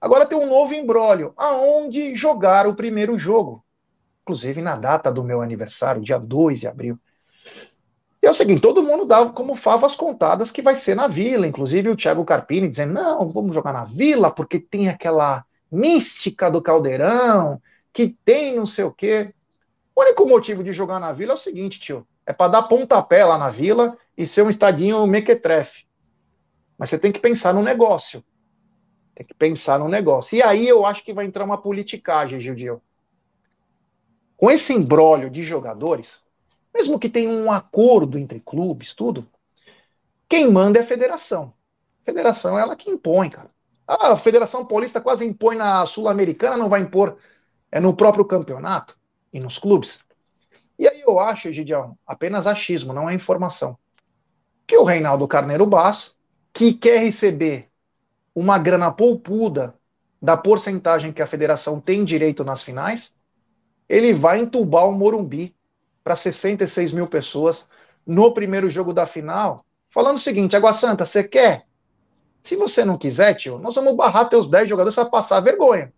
agora tem um novo embrólio, aonde jogar o primeiro jogo. Inclusive na data do meu aniversário, dia 2 de abril. É o seguinte, todo mundo dava como favas contadas que vai ser na Vila, inclusive o Thiago Carpini dizendo, não, vamos jogar na Vila, porque tem aquela mística do caldeirão, que tem não sei o quê. O único motivo de jogar na Vila é o seguinte, tio. É para dar pontapé lá na Vila e ser um estadinho mequetrefe. Mas você tem que pensar no negócio. Tem que pensar no negócio. E aí eu acho que vai entrar uma politicagem, Gildinho. Com esse embrólio de jogadores, mesmo que tenha um acordo entre clubes, tudo, quem manda é a federação. A federação é ela que impõe, cara. A Federação Paulista quase impõe na Sul-Americana, não vai impor é no próprio campeonato e nos clubes. E aí eu acho, Gideão, apenas achismo, não é informação, que o Reinaldo Carneiro Basso, que quer receber uma grana poupuda da porcentagem que a federação tem direito nas finais, ele vai entubar o Morumbi para 66 mil pessoas no primeiro jogo da final, falando o seguinte: Água Santa, você quer? Se você não quiser, tio, nós vamos barrar teus 10 jogadores para passar vergonha.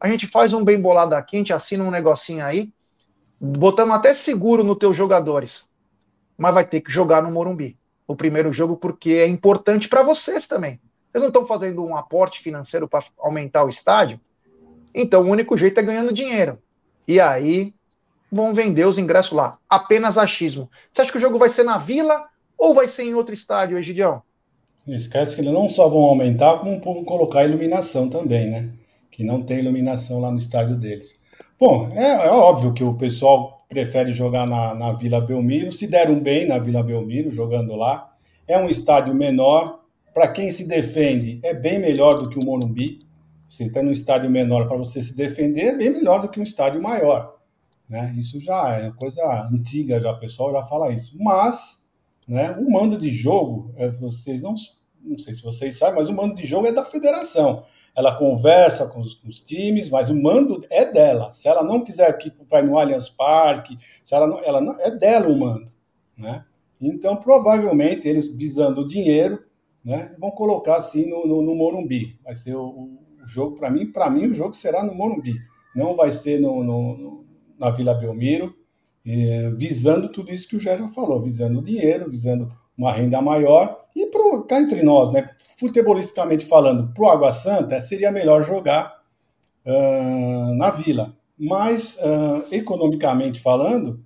A gente faz um bem bolado aqui, a gente assina um negocinho aí, botamos até seguro nos teus jogadores. Mas vai ter que jogar no Morumbi. O primeiro jogo, porque é importante para vocês também. Vocês não estão fazendo um aporte financeiro para aumentar o estádio? Então o único jeito é ganhando dinheiro. E aí vão vender os ingressos lá. Apenas achismo. Você acha que o jogo vai ser na Vila ou vai ser em outro estádio, Egidião? esquece que eles não só vão aumentar, como vão colocar iluminação também, né? Que não tem iluminação lá no estádio deles. Bom, é, é óbvio que o pessoal prefere jogar na, na Vila Belmiro, se deram bem na Vila Belmiro, jogando lá. É um estádio menor, para quem se defende, é bem melhor do que o Morumbi. Você está num estádio menor para você se defender, é bem melhor do que um estádio maior. Né? Isso já é coisa antiga, já o pessoal já fala isso. Mas né, o mando de jogo, é, vocês não não sei se vocês sabem, mas o mando de jogo é da federação. Ela conversa com os, com os times, mas o mando é dela. Se ela não quiser que vai no Allianz Parque, se ela não, ela não, é dela o mando, né? Então, provavelmente, eles visando o dinheiro, né, vão colocar assim no, no, no Morumbi. Vai ser o, o jogo, para mim, para mim, o jogo será no Morumbi. Não vai ser no, no na Vila Belmiro, eh, visando tudo isso que o Gério falou, visando o dinheiro, visando uma renda maior. E pro, cá entre nós, né, futebolisticamente falando, para o Água Santa, seria melhor jogar uh, na Vila. Mas, uh, economicamente falando,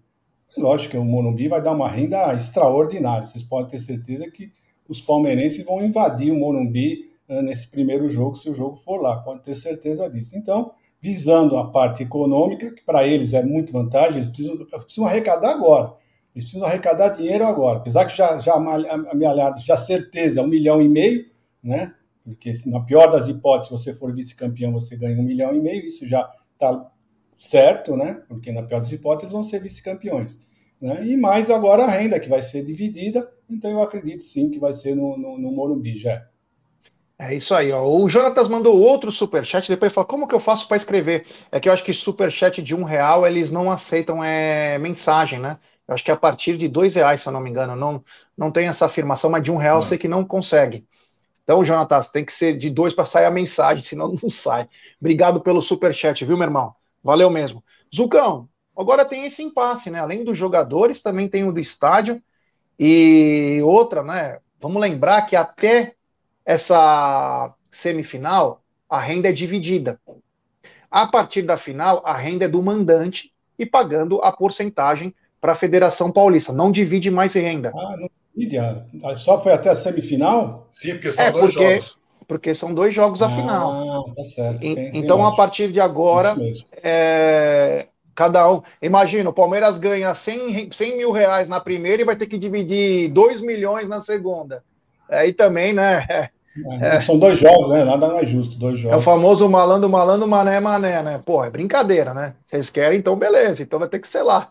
lógico que o Morumbi vai dar uma renda extraordinária. Vocês podem ter certeza que os palmeirenses vão invadir o Morumbi uh, nesse primeiro jogo, se o jogo for lá. Pode ter certeza disso. Então, visando a parte econômica, que para eles é muito vantagem, eles precisam, precisam arrecadar agora. Eles precisam arrecadar dinheiro agora. Apesar que já, já amealhado, já certeza, um milhão e meio, né? Porque na pior das hipóteses, se você for vice-campeão, você ganha um milhão e meio, isso já está certo, né? Porque na pior das hipóteses, eles vão ser vice-campeões. Né? E mais agora a renda que vai ser dividida, então eu acredito sim que vai ser no, no, no Morumbi já. É isso aí, ó. O Jonatas mandou outro superchat, depois ele falou, como que eu faço para escrever? É que eu acho que superchat de um real, eles não aceitam é, mensagem, né? Acho que é a partir de dois reais, se eu não me engano. Não, não tem essa afirmação, mas de um real eu sei que não consegue. Então, Jonatas, tem que ser de dois para sair a mensagem, [laughs] senão não sai. Obrigado pelo super chat, viu, meu irmão? Valeu mesmo. Zucão, agora tem esse impasse, né? Além dos jogadores, também tem o do estádio. E outra, né? Vamos lembrar que até essa semifinal, a renda é dividida. A partir da final, a renda é do mandante e pagando a porcentagem para a Federação Paulista. Não divide mais renda. Ah, não divide. Ah, só foi até a semifinal? Sim, porque são é, dois porque, jogos. Porque são dois jogos a ah, final. Tá certo. Tem, tem então, lógico. a partir de agora, é, cada um. Imagina, o Palmeiras ganha 100, 100 mil reais na primeira e vai ter que dividir 2 milhões na segunda. Aí também, né? É, é, são dois jogos, né? Nada mais justo, dois jogos. É o famoso malandro, malandro, mané, mané, né? Pô, é brincadeira, né? Vocês querem, então beleza, então vai ter que ser lá.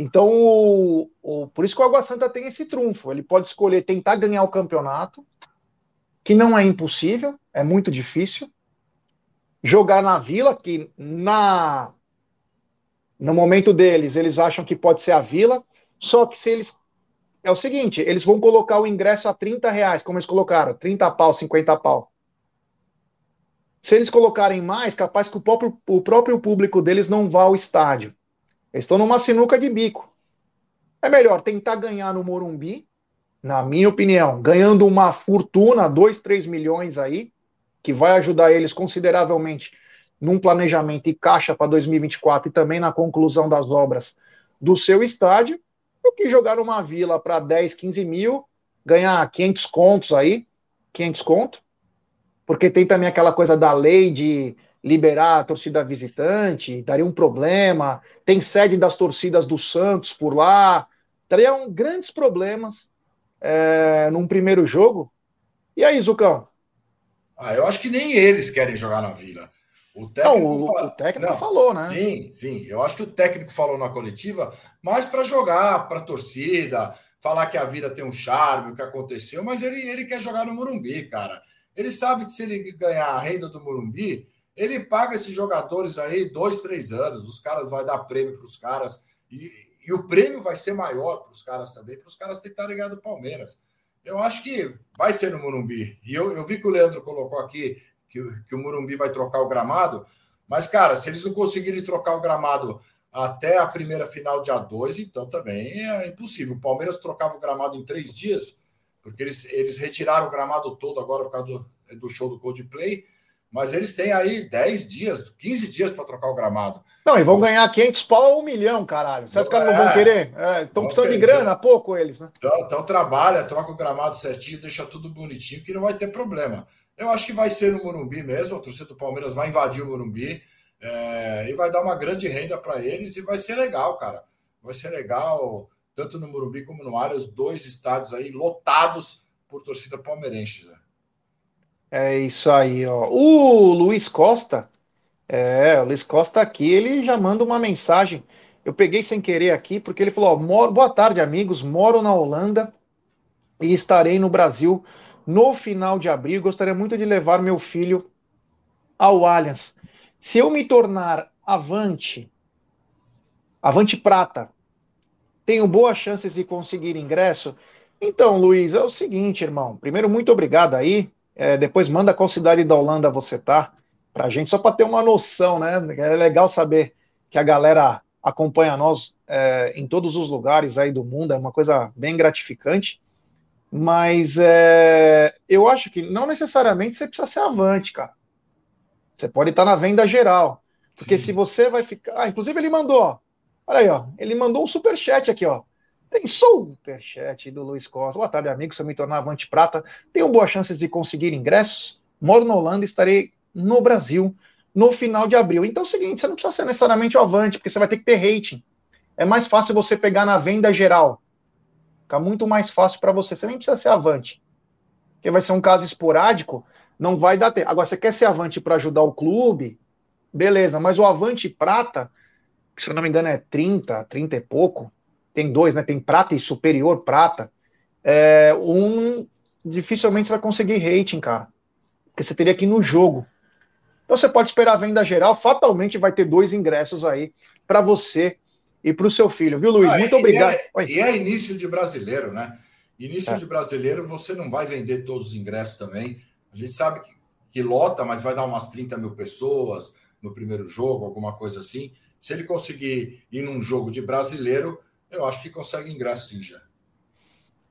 Então, o, o, por isso que o Água Santa tem esse trunfo. Ele pode escolher tentar ganhar o campeonato, que não é impossível, é muito difícil. Jogar na Vila, que na no momento deles, eles acham que pode ser a Vila, só que se eles. É o seguinte, eles vão colocar o ingresso a 30 reais, como eles colocaram, 30 pau, 50 pau. Se eles colocarem mais, capaz que o próprio, o próprio público deles não vá ao estádio. Eles estão numa sinuca de bico. É melhor tentar ganhar no Morumbi, na minha opinião, ganhando uma fortuna, 2, 3 milhões aí, que vai ajudar eles consideravelmente num planejamento e caixa para 2024 e também na conclusão das obras do seu estádio, do que jogar uma vila para 10, 15 mil, ganhar 500 contos aí, 500 conto, porque tem também aquela coisa da lei de liberar a torcida visitante, daria um problema. Tem sede das torcidas do Santos por lá, teriam grandes problemas é, num primeiro jogo. E aí, Zucão? Ah, eu acho que nem eles querem jogar na Vila. O técnico, não, o, fala... o técnico não, falou, né? Sim, sim. Eu acho que o técnico falou na coletiva, mais para jogar para a torcida, falar que a vida tem um charme, o que aconteceu, mas ele, ele quer jogar no Morumbi, cara. Ele sabe que se ele ganhar a renda do Morumbi, ele paga esses jogadores aí dois, três anos. Os caras vai dar prêmio para os caras e, e o prêmio vai ser maior para os caras também, para os caras tentarem ganhar do Palmeiras. Eu acho que vai ser no Morumbi. E eu, eu vi que o Leandro colocou aqui que, que o Morumbi vai trocar o gramado, mas, cara, se eles não conseguirem trocar o gramado até a primeira final dia 2, então também é impossível. O Palmeiras trocava o gramado em três dias, porque eles, eles retiraram o gramado todo agora por causa do, do show do Coldplay, mas eles têm aí 10 dias, 15 dias para trocar o gramado. Não, e vão ganhar 500 pau a um milhão, caralho. Você acha que não vão é. querer? Estão é, precisando de grana, pouco eles, né? Então, então trabalha, troca o gramado certinho, deixa tudo bonitinho, que não vai ter problema. Eu acho que vai ser no Morumbi mesmo, a torcida do Palmeiras vai invadir o Morumbi é, e vai dar uma grande renda para eles e vai ser legal, cara. Vai ser legal, tanto no Morumbi como no Allianz, dois estádios aí lotados por torcida palmeirense. Né? É isso aí, ó. O Luiz Costa, é, o Luiz Costa aqui, ele já manda uma mensagem. Eu peguei sem querer aqui, porque ele falou: ó, moro, boa tarde, amigos. Moro na Holanda e estarei no Brasil no final de abril, gostaria muito de levar meu filho ao Allianz. Se eu me tornar avante, avante prata, tenho boas chances de conseguir ingresso? Então, Luiz, é o seguinte, irmão. Primeiro, muito obrigado aí. É, depois manda qual cidade da Holanda você tá, pra gente, só para ter uma noção, né? É legal saber que a galera acompanha nós é, em todos os lugares aí do mundo, é uma coisa bem gratificante. Mas é, eu acho que não necessariamente você precisa ser avante, cara. Você pode estar na venda geral. Porque Sim. se você vai ficar. Ah, inclusive ele mandou, ó. Olha aí, ó. Ele mandou um superchat aqui, ó. Tem superchat do Luiz Costa. Boa tarde, amigo. Se eu me tornar avante prata, tenho boas chances de conseguir ingressos. Moro na Holanda estarei no Brasil no final de abril. Então é o seguinte: você não precisa ser necessariamente o avante, porque você vai ter que ter rating. É mais fácil você pegar na venda geral. Fica muito mais fácil para você. Você nem precisa ser avante. Porque vai ser um caso esporádico, não vai dar tempo. Agora, você quer ser avante para ajudar o clube? Beleza, mas o avante prata, que se eu não me engano é 30, 30 e pouco, tem dois, né? Tem prata e superior prata. É, um dificilmente você vai conseguir rating, cara. Porque você teria que ir no jogo. Então você pode esperar a venda geral, fatalmente vai ter dois ingressos aí para você e para o seu filho, viu, Luiz? Ah, Muito e obrigado. É, e é início de brasileiro, né? Início é. de brasileiro, você não vai vender todos os ingressos também. A gente sabe que, que lota, mas vai dar umas 30 mil pessoas no primeiro jogo, alguma coisa assim. Se ele conseguir ir num jogo de brasileiro, eu acho que consegue ingresso sim já.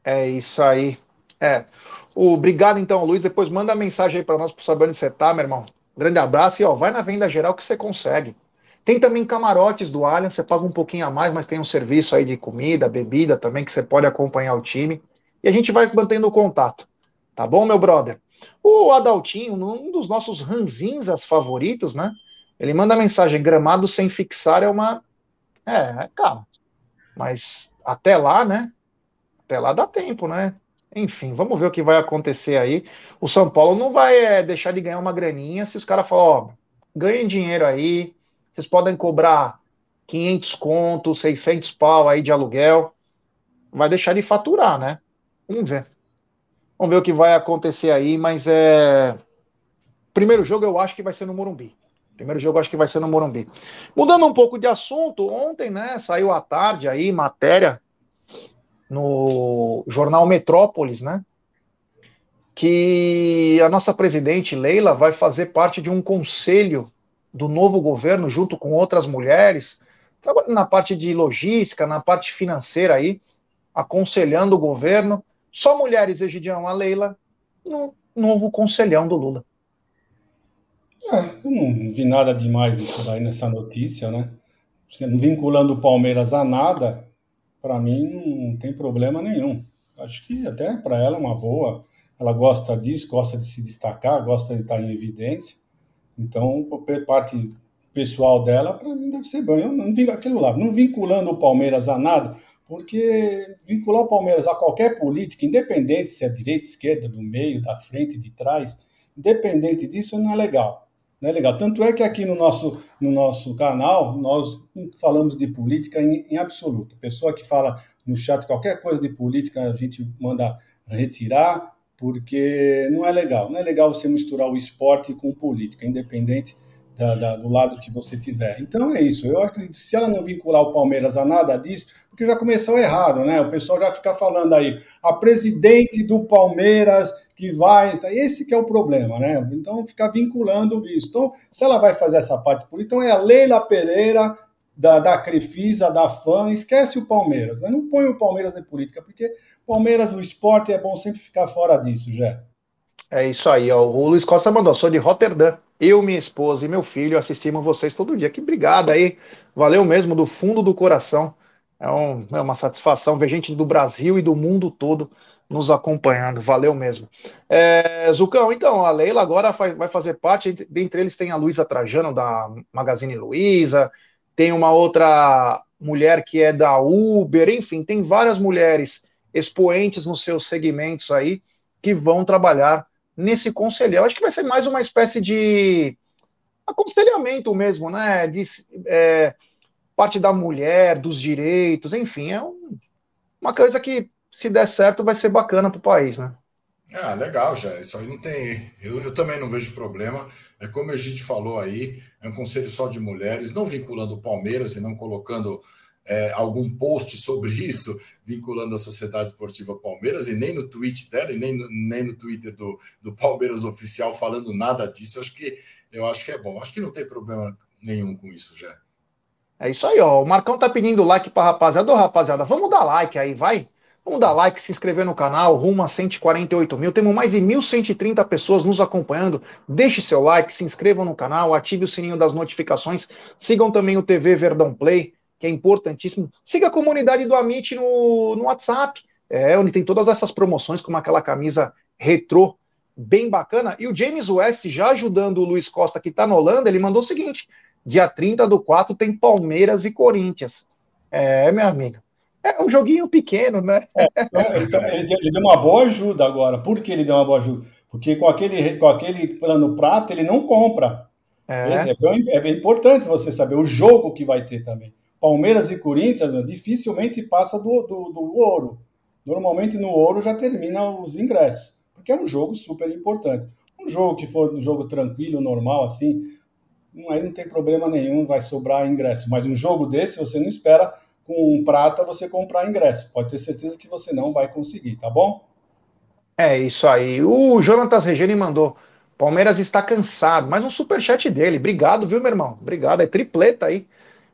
É isso aí. É. Obrigado, então, Luiz. Depois manda mensagem aí para nós para saber onde você tá, meu irmão. Grande abraço e ó, vai na venda geral que você consegue. Tem também camarotes do Allianz, você paga um pouquinho a mais, mas tem um serviço aí de comida, bebida também, que você pode acompanhar o time. E a gente vai mantendo contato. Tá bom, meu brother? O Adaltinho, um dos nossos ranzinzas favoritos, né? Ele manda mensagem: gramado sem fixar é uma. É, é calma. Mas até lá, né? Até lá dá tempo, né? Enfim, vamos ver o que vai acontecer aí. O São Paulo não vai é, deixar de ganhar uma graninha se os caras falarem, ó, ganhem dinheiro aí, vocês podem cobrar 500 contos, 600 pau aí de aluguel. Vai deixar de faturar, né? Vamos ver. Vamos ver o que vai acontecer aí, mas é. Primeiro jogo eu acho que vai ser no Morumbi. Primeiro jogo acho que vai ser no Morumbi. Mudando um pouco de assunto, ontem, né, saiu à tarde aí matéria no jornal Metrópolis, né? Que a nossa presidente Leila vai fazer parte de um conselho do novo governo, junto com outras mulheres, trabalhando na parte de logística, na parte financeira aí, aconselhando o governo. Só mulheres, Egidião, a Leila, no novo conselhão do Lula. É, eu não vi nada demais nisso daí nessa notícia, né? Não vinculando o Palmeiras a nada, para mim não tem problema nenhum. Acho que até para ela é uma boa. ela gosta disso, gosta de se destacar, gosta de estar em evidência. Então, parte pessoal dela, para mim deve ser bom. Eu não digo aquilo lá, não vinculando o Palmeiras a nada, porque vincular o Palmeiras a qualquer política, independente se é direita, esquerda, do meio, da frente, de trás, independente disso, não é legal. Não é legal. Tanto é que aqui no nosso, no nosso canal, nós falamos de política em, em absoluto. Pessoa que fala no chat qualquer coisa de política, a gente manda retirar, porque não é legal. Não é legal você misturar o esporte com política, independente da, da, do lado que você tiver. Então é isso. Eu acredito que se ela não vincular o Palmeiras a nada disso, porque já começou errado, né? O pessoal já fica falando aí, a presidente do Palmeiras que vai. Esse que é o problema, né? Então ficar vinculando isso. Então, se ela vai fazer essa parte política, então é a Leila Pereira da, da Crefisa, da FAN, esquece o Palmeiras, né? Não põe o Palmeiras na política, porque Palmeiras, o esporte, é bom sempre ficar fora disso, já. É isso aí, ó. O Luiz Costa mandou, sou de Roterdã. Eu, minha esposa e meu filho assistimos vocês todo dia. Que obrigado aí. Valeu mesmo, do fundo do coração. É, um, é, uma satisfação ver gente do Brasil e do mundo todo nos acompanhando. Valeu mesmo. É, Zucão, então, a Leila agora vai fazer parte, dentre eles tem a Luísa Trajano, da Magazine Luiza, tem uma outra mulher que é da Uber, enfim, tem várias mulheres expoentes nos seus segmentos aí que vão trabalhar nesse conselho. Acho que vai ser mais uma espécie de aconselhamento mesmo, né? De é, parte da mulher, dos direitos, enfim, é um, uma coisa que, se der certo, vai ser bacana para o país, né? Ah, legal, já. Isso aí não tem. Eu, eu também não vejo problema. É como a gente falou aí, é um conselho só de mulheres, não vinculando o Palmeiras e não colocando é, algum post sobre [laughs] isso, vinculando a Sociedade Esportiva Palmeiras, e nem no tweet dela, e nem no, nem no Twitter do, do Palmeiras Oficial falando nada disso. Eu acho que eu acho que é bom. Acho que não tem problema nenhum com isso, já. É isso aí, ó. O Marcão tá pedindo like pra rapaziada. Ô, rapaziada, vamos dar like aí, vai. Vamos dar like, se inscrever no canal, rumo a 148 mil. Temos mais de 1.130 pessoas nos acompanhando. Deixe seu like, se inscrevam no canal, ative o sininho das notificações. Sigam também o TV Verdão Play, que é importantíssimo. Siga a comunidade do Amit no, no WhatsApp, é, onde tem todas essas promoções, como aquela camisa retrô, bem bacana. E o James West, já ajudando o Luiz Costa, que está na Holanda, ele mandou o seguinte: dia 30 do 4 tem Palmeiras e Corinthians. É, meu amigo. É um joguinho pequeno, né? É, ele, ele, deu uma boa ajuda agora. Por que ele deu uma boa ajuda? Porque com aquele, com aquele plano prata ele não compra. É. É, bem, é bem importante você saber o jogo que vai ter também. Palmeiras e Corinthians dificilmente passa do, do, do, ouro. Normalmente no ouro já termina os ingressos, porque é um jogo super importante. Um jogo que for um jogo tranquilo, normal, assim, aí não tem problema nenhum, vai sobrar ingresso. Mas um jogo desse você não espera com um prata você comprar ingresso. Pode ter certeza que você não vai conseguir, tá bom? É isso aí. O Jonatas Regeni mandou. Palmeiras está cansado. Mais um superchat dele. Obrigado, viu, meu irmão? Obrigado. É tripleta aí.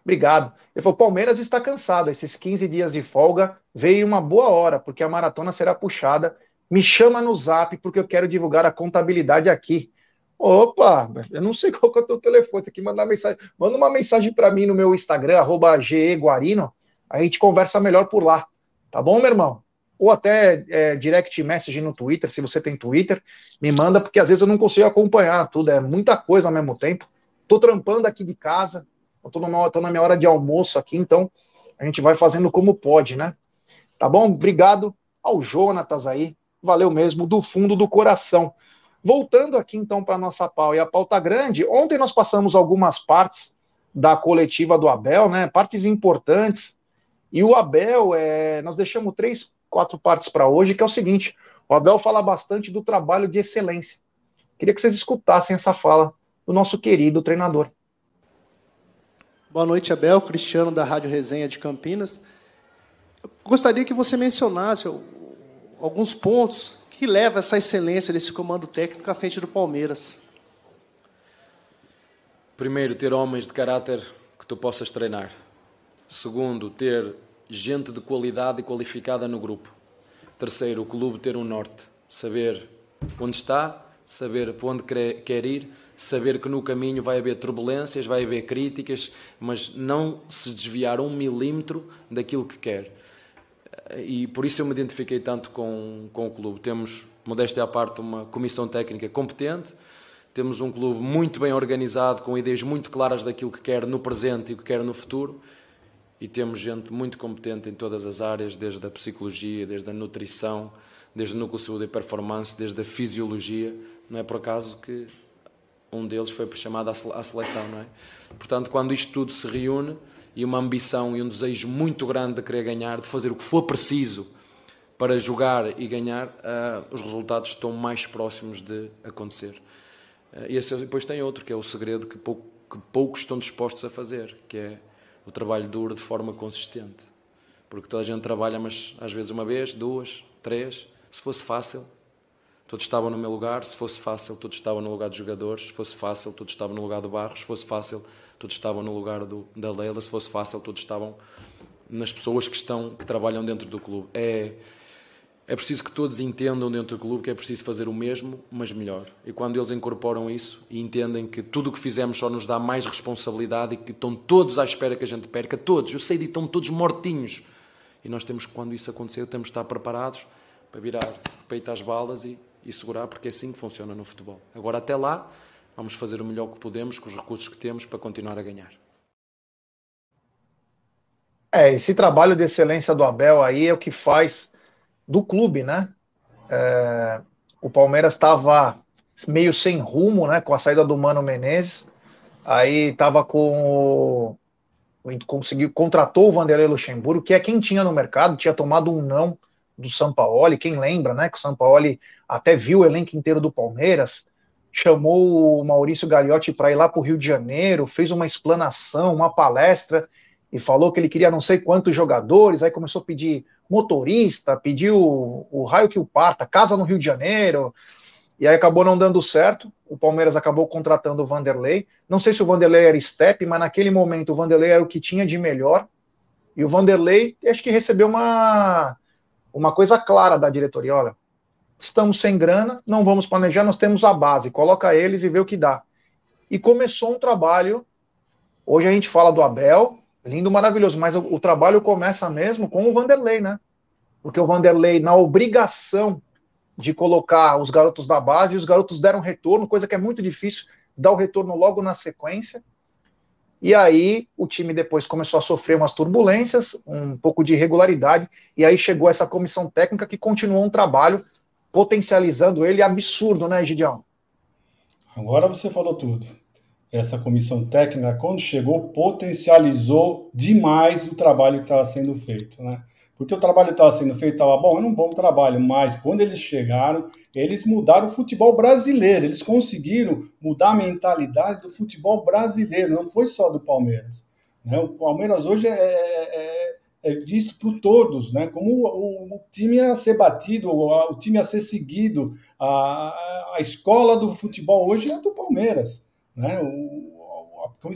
Obrigado. Ele falou: Palmeiras está cansado. Esses 15 dias de folga veio uma boa hora, porque a maratona será puxada. Me chama no zap, porque eu quero divulgar a contabilidade aqui. Opa, eu não sei [laughs] qual que é o teu telefone, tem que mandar mensagem. Manda uma mensagem para mim no meu Instagram, arroba geguarino, a gente conversa melhor por lá. Tá bom, meu irmão? Ou até é, direct message no Twitter, se você tem Twitter, me manda, porque às vezes eu não consigo acompanhar tudo, é muita coisa ao mesmo tempo. Tô trampando aqui de casa, tô, numa, tô na minha hora de almoço aqui, então a gente vai fazendo como pode, né? Tá bom? Obrigado ao Jonatas aí, valeu mesmo, do fundo do coração. Voltando aqui então para a nossa pau e a pauta grande, ontem nós passamos algumas partes da coletiva do Abel, né? Partes importantes e o Abel, é, nós deixamos três, quatro partes para hoje, que é o seguinte: o Abel fala bastante do trabalho de excelência. Queria que vocês escutassem essa fala do nosso querido treinador. Boa noite, Abel, Cristiano da Rádio Resenha de Campinas. Eu gostaria que você mencionasse alguns pontos que levam essa excelência desse comando técnico à frente do Palmeiras. Primeiro, ter homens de caráter que tu possas treinar. Segundo, ter gente de qualidade e qualificada no grupo. Terceiro, o clube ter um norte, saber onde está, saber para onde quer ir, saber que no caminho vai haver turbulências, vai haver críticas, mas não se desviar um milímetro daquilo que quer. E por isso eu me identifiquei tanto com, com o clube. Temos, modéstia à parte, uma comissão técnica competente, temos um clube muito bem organizado, com ideias muito claras daquilo que quer no presente e o que quer no futuro, e temos gente muito competente em todas as áreas, desde a psicologia, desde a nutrição, desde o núcleo de saúde e performance, desde a fisiologia. Não é por acaso que um deles foi chamado à seleção, não é? Portanto, quando isto tudo se reúne e uma ambição e um desejo muito grande de querer ganhar, de fazer o que for preciso para jogar e ganhar, uh, os resultados estão mais próximos de acontecer. Uh, e esse, depois tem outro, que é o segredo que, pouco, que poucos estão dispostos a fazer, que é o trabalho duro de forma consistente. Porque toda a gente trabalha, mas às vezes uma vez, duas, três. Se fosse fácil, todos estavam no meu lugar. Se fosse fácil, todos estavam no lugar dos jogadores. Se fosse fácil, todos estavam no lugar do Barros. Se fosse fácil, todos estavam no lugar do, da Leila. Se fosse fácil, todos estavam nas pessoas que estão que trabalham dentro do clube. É é preciso que todos entendam dentro do clube que é preciso fazer o mesmo, mas melhor. E quando eles incorporam isso e entendem que tudo o que fizemos só nos dá mais responsabilidade e que estão todos à espera que a gente perca, todos, eu sei de estão todos mortinhos. E nós temos que, quando isso acontecer, temos de estar preparados para virar peito às balas e, e segurar, porque é assim que funciona no futebol. Agora, até lá, vamos fazer o melhor que podemos com os recursos que temos para continuar a ganhar. É, esse trabalho de excelência do Abel aí é o que faz do clube, né? É, o Palmeiras estava meio sem rumo, né? Com a saída do Mano Menezes. Aí estava com o, conseguiu contratou o Vanderlei Luxemburgo, que é quem tinha no mercado, tinha tomado um não do Sampaoli, quem lembra, né? Que o Sampaoli até viu o elenco inteiro do Palmeiras, chamou o Maurício Gagliotti para ir lá para o Rio de Janeiro, fez uma explanação, uma palestra e falou que ele queria não sei quantos jogadores, aí começou a pedir motorista, pediu o raio que o parta, casa no Rio de Janeiro, e aí acabou não dando certo. O Palmeiras acabou contratando o Vanderlei. Não sei se o Vanderlei era step, mas naquele momento o Vanderlei era o que tinha de melhor. E o Vanderlei, acho que recebeu uma, uma coisa clara da diretoria: olha, estamos sem grana, não vamos planejar, nós temos a base, coloca eles e vê o que dá. E começou um trabalho. Hoje a gente fala do Abel, lindo, maravilhoso, mas o, o, trabalho começa mesmo com o Vanderlei, né? Porque o Vanderlei, na obrigação de colocar os garotos da base, e os garotos deram retorno, coisa que é muito difícil, dar o retorno logo na sequência. E aí o time depois começou a sofrer umas turbulências, um pouco de irregularidade, e aí chegou essa comissão técnica que continuou um trabalho potencializando ele absurdo, né, Gideão? Agora você falou tudo essa comissão técnica, quando chegou, potencializou demais o trabalho que estava sendo feito, né? Porque o trabalho estava sendo feito estava bom, era um bom trabalho, mas quando eles chegaram, eles mudaram o futebol brasileiro, eles conseguiram mudar a mentalidade do futebol brasileiro, não foi só do Palmeiras. Né? O Palmeiras hoje é, é, é visto por todos, né? Como o, o, time a ser batido, o, o time a ser seguido, a, a escola do futebol hoje é do Palmeiras. Né? O,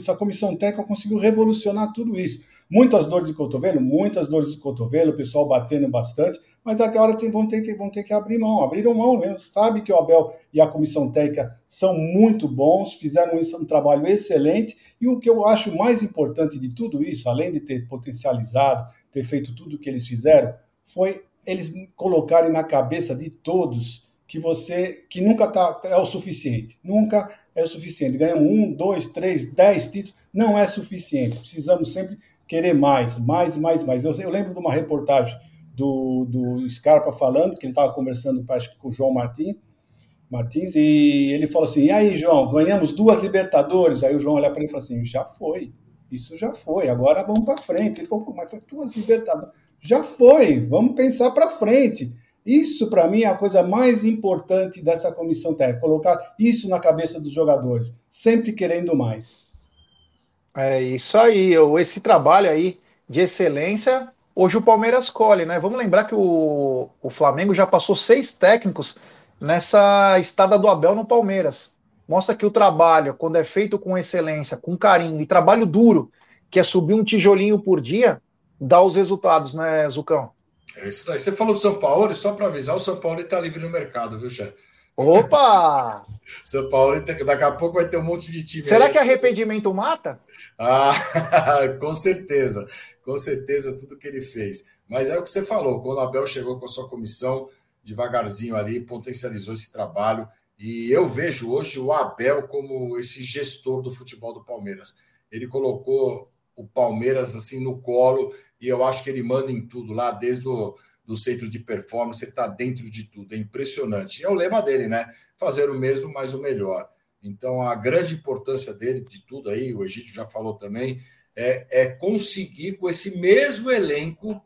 a comissão técnica conseguiu revolucionar tudo isso. Muitas dores de cotovelo, muitas dores de cotovelo, o pessoal batendo bastante, mas agora tem, vão, ter que, vão ter que abrir mão. Abriram mão mesmo. Sabe que o Abel e a comissão técnica são muito bons, fizeram isso, um trabalho excelente. E o que eu acho mais importante de tudo isso, além de ter potencializado, ter feito tudo o que eles fizeram, foi eles colocarem na cabeça de todos que você que nunca tá, é o suficiente. Nunca é o suficiente. Ganhamos um, dois, três, dez títulos, não é suficiente. Precisamos sempre querer mais, mais, mais, mais. Eu, eu lembro de uma reportagem do, do Scarpa falando, que ele estava conversando acho que com o João Martins, Martins, e ele falou assim: e aí, João, ganhamos duas Libertadores. Aí o João olha para ele e fala assim: já foi, isso já foi, agora vamos para frente. Ele falou: mas foi duas Libertadores. Já foi, vamos pensar para frente. Isso, para mim, é a coisa mais importante dessa comissão técnica, colocar isso na cabeça dos jogadores, sempre querendo mais. É isso aí, esse trabalho aí de excelência, hoje o Palmeiras colhe, né? Vamos lembrar que o, o Flamengo já passou seis técnicos nessa estada do Abel no Palmeiras. Mostra que o trabalho, quando é feito com excelência, com carinho e trabalho duro, que é subir um tijolinho por dia, dá os resultados, né, Zucão? É isso daí. Você falou do São Paulo, só para avisar, o São Paulo está livre no mercado, viu, chefe? Opa! [laughs] São Paulo, daqui a pouco vai ter um monte de time. Será aí. que arrependimento mata? Ah, [laughs] com certeza, com certeza, tudo que ele fez. Mas é o que você falou, quando o Abel chegou com a sua comissão, devagarzinho ali, potencializou esse trabalho. E eu vejo hoje o Abel como esse gestor do futebol do Palmeiras. Ele colocou o Palmeiras assim no colo e eu acho que ele manda em tudo lá, desde o do centro de performance, ele está dentro de tudo, é impressionante. É o lema dele, né? Fazer o mesmo, mas o melhor. Então, a grande importância dele, de tudo aí, o Egídio já falou também, é, é conseguir com esse mesmo elenco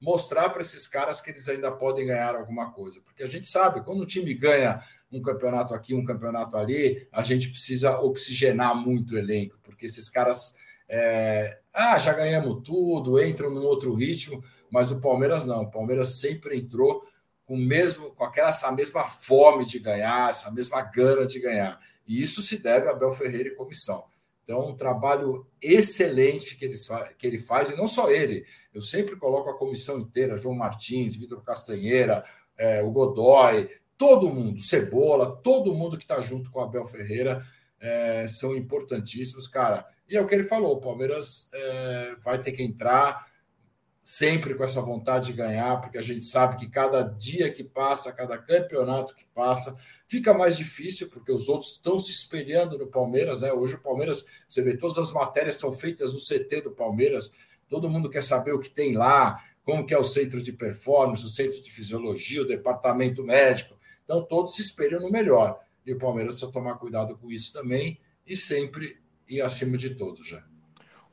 mostrar para esses caras que eles ainda podem ganhar alguma coisa. Porque a gente sabe, quando o time ganha um campeonato aqui, um campeonato ali, a gente precisa oxigenar muito o elenco, porque esses caras. É, ah, já ganhamos tudo, entram num outro ritmo, mas o Palmeiras não. O Palmeiras sempre entrou com mesmo com aquela essa mesma fome de ganhar, essa mesma gana de ganhar. E isso se deve a Abel Ferreira e comissão. Então, um trabalho excelente que ele, que ele faz, e não só ele. Eu sempre coloco a comissão inteira, João Martins, Vitor Castanheira, é, o Godoy, todo mundo, Cebola, todo mundo que está junto com o Abel Ferreira é, são importantíssimos, cara. E é o que ele falou: o Palmeiras é, vai ter que entrar sempre com essa vontade de ganhar, porque a gente sabe que cada dia que passa, cada campeonato que passa, fica mais difícil, porque os outros estão se espelhando no Palmeiras, né? Hoje o Palmeiras, você vê, todas as matérias são feitas no CT do Palmeiras, todo mundo quer saber o que tem lá, como que é o centro de performance, o centro de fisiologia, o departamento médico. Então todos se espelham no melhor. E o Palmeiras precisa tomar cuidado com isso também e sempre ir acima de todos, já.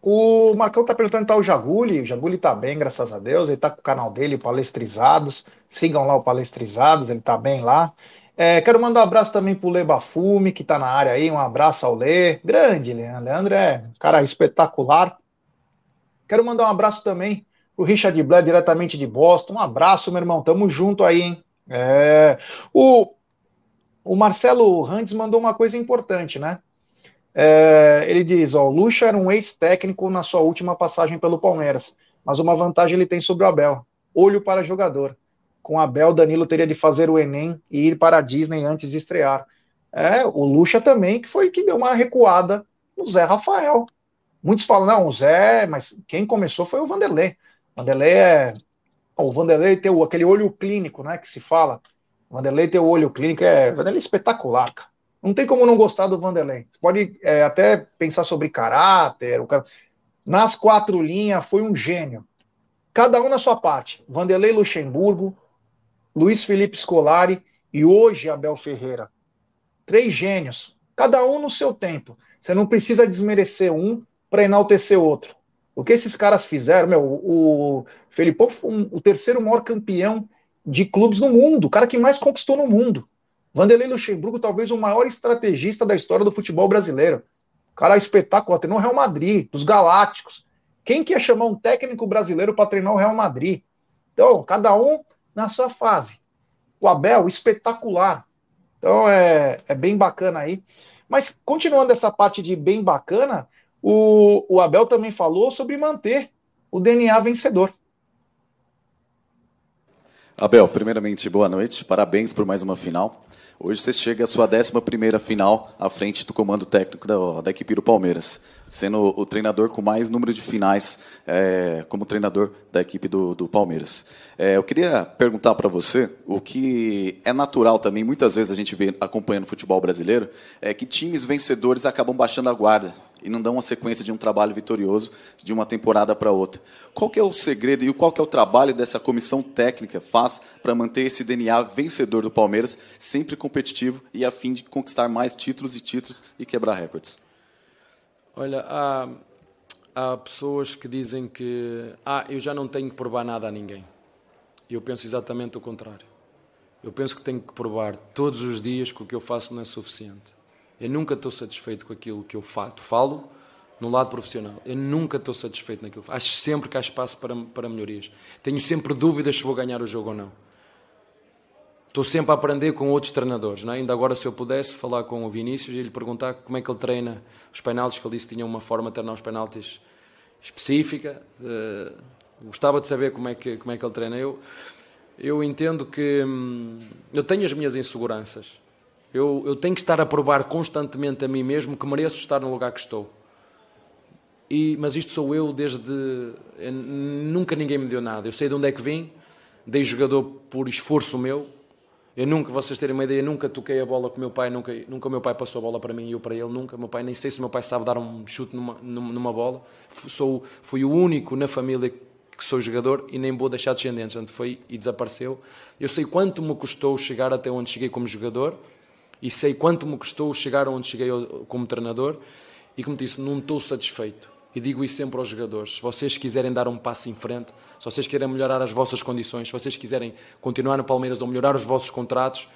O Marcão tá perguntando tá o Jaguli. O Jaguli tá bem, graças a Deus. Ele tá com o canal dele, Palestrizados. Sigam lá o Palestrizados, ele tá bem lá. É, quero mandar um abraço também pro Lê Bafume, que tá na área aí. Um abraço ao Lê. Grande, Leandro. Leandro é um cara espetacular. Quero mandar um abraço também pro Richard Blair, diretamente de Boston. Um abraço, meu irmão. Tamo junto aí, hein? É, o, o Marcelo Randes mandou uma coisa importante, né? É, ele diz: ó, o Lucha era um ex-técnico na sua última passagem pelo Palmeiras, mas uma vantagem ele tem sobre o Abel: olho para jogador. Com o Abel, Danilo teria de fazer o Enem e ir para a Disney antes de estrear. É, o Lucha também, que foi que deu uma recuada no Zé Rafael. Muitos falam, não, o Zé, mas quem começou foi o Vanderlei. O Vanderlei é. O Vanderlei tem aquele olho clínico, né? Que se fala. O Vanderlei tem o olho clínico, é. O Vanderlei é espetacular, cara. Não tem como não gostar do Vanderlei. Você pode é, até pensar sobre caráter. Cara... Nas quatro linhas, foi um gênio. Cada um na sua parte. Vanderlei Luxemburgo, Luiz Felipe Scolari e hoje Abel Ferreira. Três gênios. Cada um no seu tempo. Você não precisa desmerecer um para enaltecer outro. O que esses caras fizeram, meu, o Felipão foi um, o terceiro maior campeão de clubes no mundo, o cara que mais conquistou no mundo. Vanderlei Luxemburgo, talvez o maior estrategista da história do futebol brasileiro. Cara espetacular, treinou o Real Madrid, dos Galácticos. Quem quer chamar um técnico brasileiro para treinar o Real Madrid? Então, cada um na sua fase. O Abel, espetacular. Então, é, é bem bacana aí. Mas, continuando essa parte de bem bacana, o, o Abel também falou sobre manter o DNA vencedor. Abel, primeiramente, boa noite. Parabéns por mais uma final. Hoje você chega à sua 11 final à frente do comando técnico da, da, equipe do Palmeiras, sendo o treinador com mais número de finais é, como treinador da equipe do, do Palmeiras. É, eu queria perguntar para você o que é natural também, muitas vezes a gente vê acompanhando o futebol brasileiro, é que times vencedores acabam baixando a guarda e não dão uma sequência de um trabalho vitorioso de uma temporada para outra. Qual que é o segredo e qual que é o trabalho dessa comissão técnica faz para manter esse DNA vencedor do Palmeiras sempre competitivo e a fim de conquistar mais títulos e títulos e quebrar recordes? Olha, há, há pessoas que dizem que ah, eu já não tenho que provar nada a ninguém. Eu penso exatamente o contrário. Eu penso que tenho que provar todos os dias que o que eu faço não é suficiente eu nunca estou satisfeito com aquilo que eu falo no lado profissional. Eu nunca estou satisfeito naquilo. Acho sempre que há espaço para, para melhorias. Tenho sempre dúvidas se vou ganhar o jogo ou não. Estou sempre a aprender com outros treinadores. Não é? Ainda agora, se eu pudesse falar com o Vinícius e lhe perguntar como é que ele treina os penaltis, que ele disse que tinha uma forma de treinar os penaltis específica. Uh, gostava de saber como é que, como é que ele treina. Eu, eu entendo que hum, eu tenho as minhas inseguranças eu, eu tenho que estar a provar constantemente a mim mesmo que mereço estar no lugar que estou. e, mas isto sou eu desde. Nunca ninguém me deu nada. Eu sei de onde é que vim, dei jogador por esforço meu. Eu nunca, vocês terem uma ideia, nunca toquei a bola com o meu pai, nunca, nunca o meu pai passou a bola para mim e eu para ele, nunca. Meu pai, nem sei se o meu pai sabe dar um chute numa, numa bola. Sou, fui o único na família que sou jogador e nem vou deixar descendentes. Portanto, foi e desapareceu. Eu sei quanto me custou chegar até onde cheguei como jogador e sei quanto me custou chegar onde cheguei como treinador. E como disse, não estou satisfeito e digo isso sempre aos jogadores: se vocês quiserem dar um passo em frente, se vocês querem melhorar as vossas condições, se vocês quiserem continuar no Palmeiras ou melhorar os vossos contratos,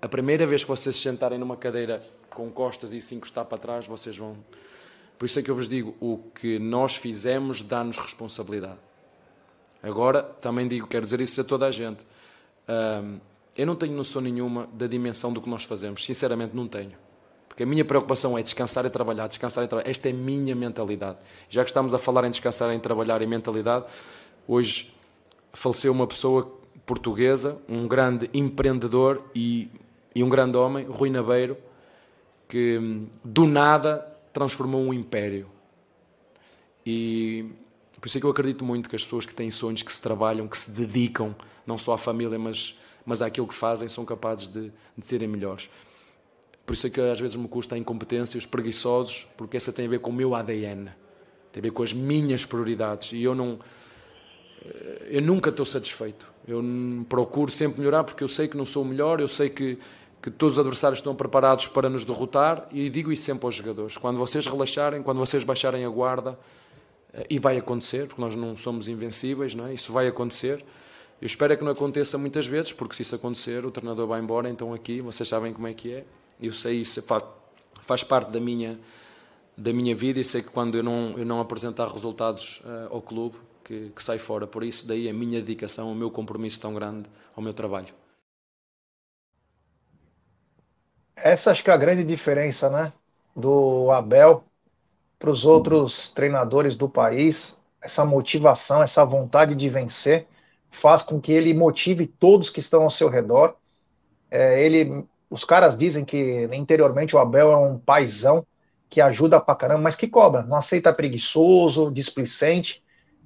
a primeira vez que vocês se sentarem numa cadeira com costas e se encostar para trás, vocês vão. Por isso é que eu vos digo: o que nós fizemos dá-nos responsabilidade. Agora, também digo, quero dizer isso a toda a gente. Eu não tenho noção nenhuma da dimensão do que nós fazemos, sinceramente, não tenho. Porque a minha preocupação é descansar e trabalhar, descansar e trabalhar. Esta é a minha mentalidade. Já que estamos a falar em descansar, em trabalhar e mentalidade, hoje faleceu uma pessoa portuguesa, um grande empreendedor e, e um grande homem, Rui Nabeiro, que do nada transformou um império. E por isso é que eu acredito muito que as pessoas que têm sonhos, que se trabalham, que se dedicam, não só à família, mas, mas àquilo que fazem, são capazes de, de serem melhores. Por isso é que às vezes me custa a incompetência, os preguiçosos, porque essa tem a ver com o meu ADN, tem a ver com as minhas prioridades. E eu não. Eh, eu nunca estou satisfeito. Eu procuro sempre melhorar porque eu sei que não sou o melhor, eu sei que, que todos os adversários estão preparados para nos derrotar e digo isso sempre aos jogadores. Quando vocês relaxarem, quando vocês baixarem a guarda, eh, e vai acontecer, porque nós não somos invencíveis, não é? isso vai acontecer. Eu espero é que não aconteça muitas vezes, porque se isso acontecer, o treinador vai embora, então aqui, vocês sabem como é que é, eu sei isso faz parte da minha da minha vida e sei que quando eu não eu não apresentar resultados uh, ao clube que, que sai fora. Por isso daí a minha dedicação o meu compromisso tão grande ao meu trabalho. Essa acho que é a grande diferença né do Abel para os outros treinadores do país. Essa motivação essa vontade de vencer faz com que ele motive todos que estão ao seu redor é, ele os caras dizem que interiormente o Abel é um paizão que ajuda pra caramba, mas que cobra, não aceita preguiçoso, displicente,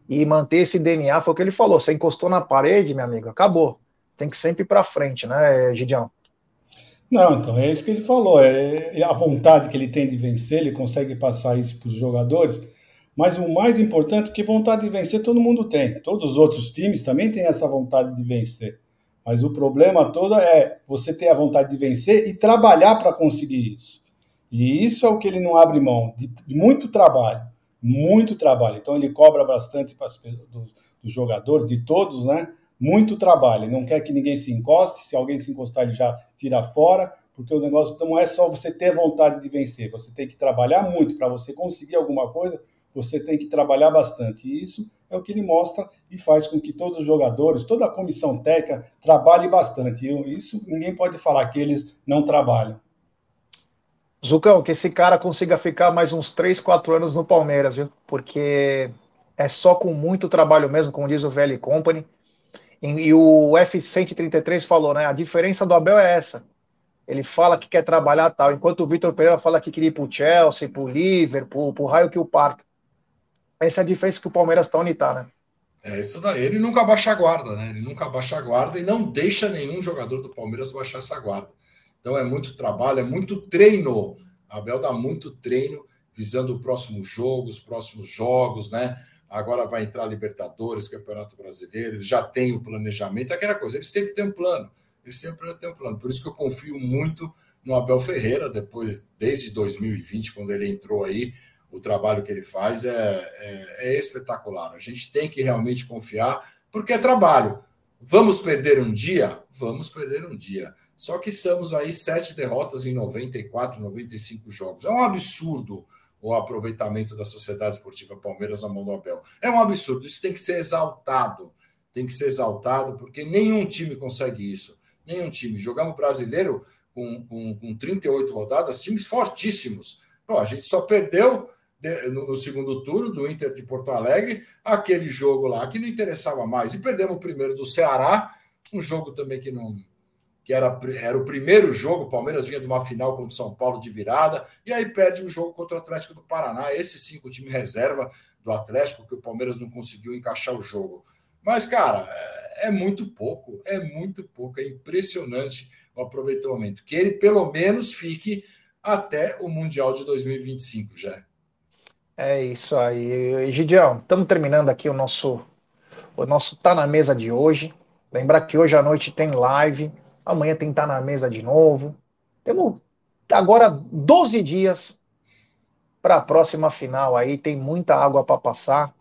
e manter esse DNA, foi o que ele falou, você encostou na parede, meu amigo, acabou. Tem que sempre ir pra frente, né, Gidião? Não, então é isso que ele falou, é, é a vontade que ele tem de vencer, ele consegue passar isso para os jogadores, mas o mais importante, porque vontade de vencer todo mundo tem, todos os outros times também têm essa vontade de vencer. Mas o problema todo é você ter a vontade de vencer e trabalhar para conseguir isso. E isso é o que ele não abre mão, de, muito trabalho, muito trabalho. Então ele cobra bastante dos, dos jogadores, de todos, né? Muito trabalho. Ele não quer que ninguém se encoste, se alguém se encostar, ele já tira fora, porque o negócio não é só você ter vontade de vencer, você tem que trabalhar muito para você conseguir alguma coisa, você tem que trabalhar bastante. E isso é o que ele mostra e faz com que todos os jogadores, toda a comissão técnica trabalhe bastante. E isso ninguém pode falar que eles não trabalham. Zucão, que esse cara consiga ficar mais uns 3, 4 anos no Palmeiras, viu? Porque é só com muito trabalho mesmo, como diz o VL Company. E, e o F133 falou, né? A diferença do Abel é essa. Ele fala que quer trabalhar tal, enquanto o Vitor Pereira fala que queria ir pro Chelsea, pro Liverpool, pro raio que o parta. Essa é a diferença que o Palmeiras está onde está, né? É isso daí. Ele nunca baixa a guarda, né? Ele nunca baixa a guarda e não deixa nenhum jogador do Palmeiras baixar essa guarda. Então é muito trabalho, é muito treino. Abel dá muito treino visando o próximo jogo, os próximos jogos, né? Agora vai entrar Libertadores, Campeonato Brasileiro, ele já tem o planejamento, é aquela coisa, ele sempre tem um plano. Ele sempre tem um plano. Por isso que eu confio muito no Abel Ferreira, depois, desde 2020, quando ele entrou aí, o trabalho que ele faz é, é, é, espetacular. A gente tem que realmente confiar, porque é trabalho. Vamos perder um dia? Vamos perder um dia. Só que estamos aí sete derrotas em 94, 95 jogos. É um absurdo o aproveitamento da Sociedade Esportiva Palmeiras na mão do Abel. É um absurdo. Isso tem que ser exaltado. Tem que ser exaltado, porque nenhum time consegue isso. Nenhum time. Jogamos brasileiro com, com, com 38 rodadas, times fortíssimos. Pô, a gente só perdeu no segundo turno do Inter de Porto Alegre, aquele jogo lá que não interessava mais. E perdemos o primeiro do Ceará, um jogo também que não, que era, era o primeiro jogo, o Palmeiras vinha de uma final contra o São Paulo de virada, e aí perde um jogo contra o Atlético do Paraná. Esse sim, o time reserva do Atlético, que o Palmeiras não conseguiu encaixar o jogo. Mas, cara, é, é muito pouco, é muito pouco, é impressionante o aproveitamento. Que ele pelo menos fique até o Mundial de 2025 já. É isso aí. Gidião, estamos terminando aqui o nosso o nosso Tá na Mesa de hoje. Lembrar que hoje à noite tem live, amanhã tem Tá na Mesa de novo. Temos agora 12 dias para a próxima final aí, tem muita água para passar.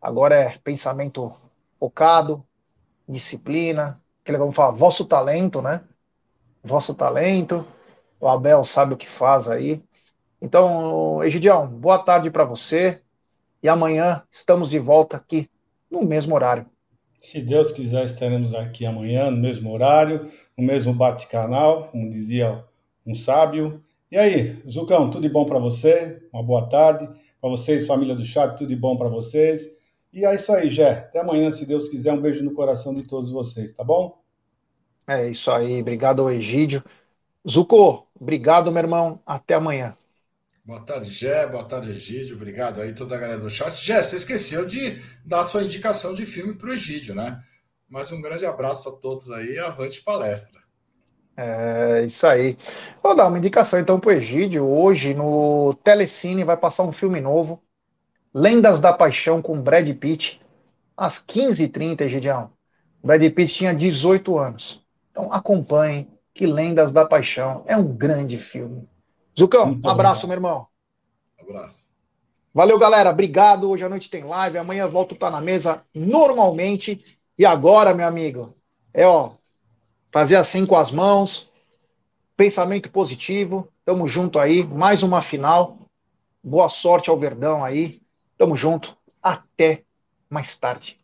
Agora é pensamento focado, disciplina, que vamos falar, vosso talento, né? Vosso talento. O Abel sabe o que faz aí. Então, Egidião, boa tarde para você. E amanhã estamos de volta aqui no mesmo horário. Se Deus quiser, estaremos aqui amanhã no mesmo horário, no mesmo bate-canal, como dizia um sábio. E aí, Zucão, tudo de bom para você? Uma boa tarde. Para vocês, família do chat, tudo de bom para vocês. E é isso aí, Jé. Até amanhã, se Deus quiser. Um beijo no coração de todos vocês, tá bom? É isso aí. Obrigado Egídio. Zuco, obrigado, meu irmão. Até amanhã. Boa tarde, Gé. Boa tarde, Egídio. Obrigado aí toda a galera do chat. Gé, você esqueceu de dar sua indicação de filme para o Egídio, né? Mas um grande abraço a todos aí. Avante palestra. É isso aí. Vou dar uma indicação então para o Egídio. Hoje no Telecine vai passar um filme novo, Lendas da Paixão com Brad Pitt, às 15h30, Egidião. Brad Pitt tinha 18 anos. Então acompanhe que Lendas da Paixão é um grande filme. Zucão, um abraço, meu irmão. abraço. Valeu, galera. Obrigado. Hoje à noite tem live. Amanhã volto tá na mesa normalmente. E agora, meu amigo, é ó, fazer assim com as mãos. Pensamento positivo. Tamo junto aí. Mais uma final. Boa sorte ao Verdão aí. Tamo junto. Até mais tarde.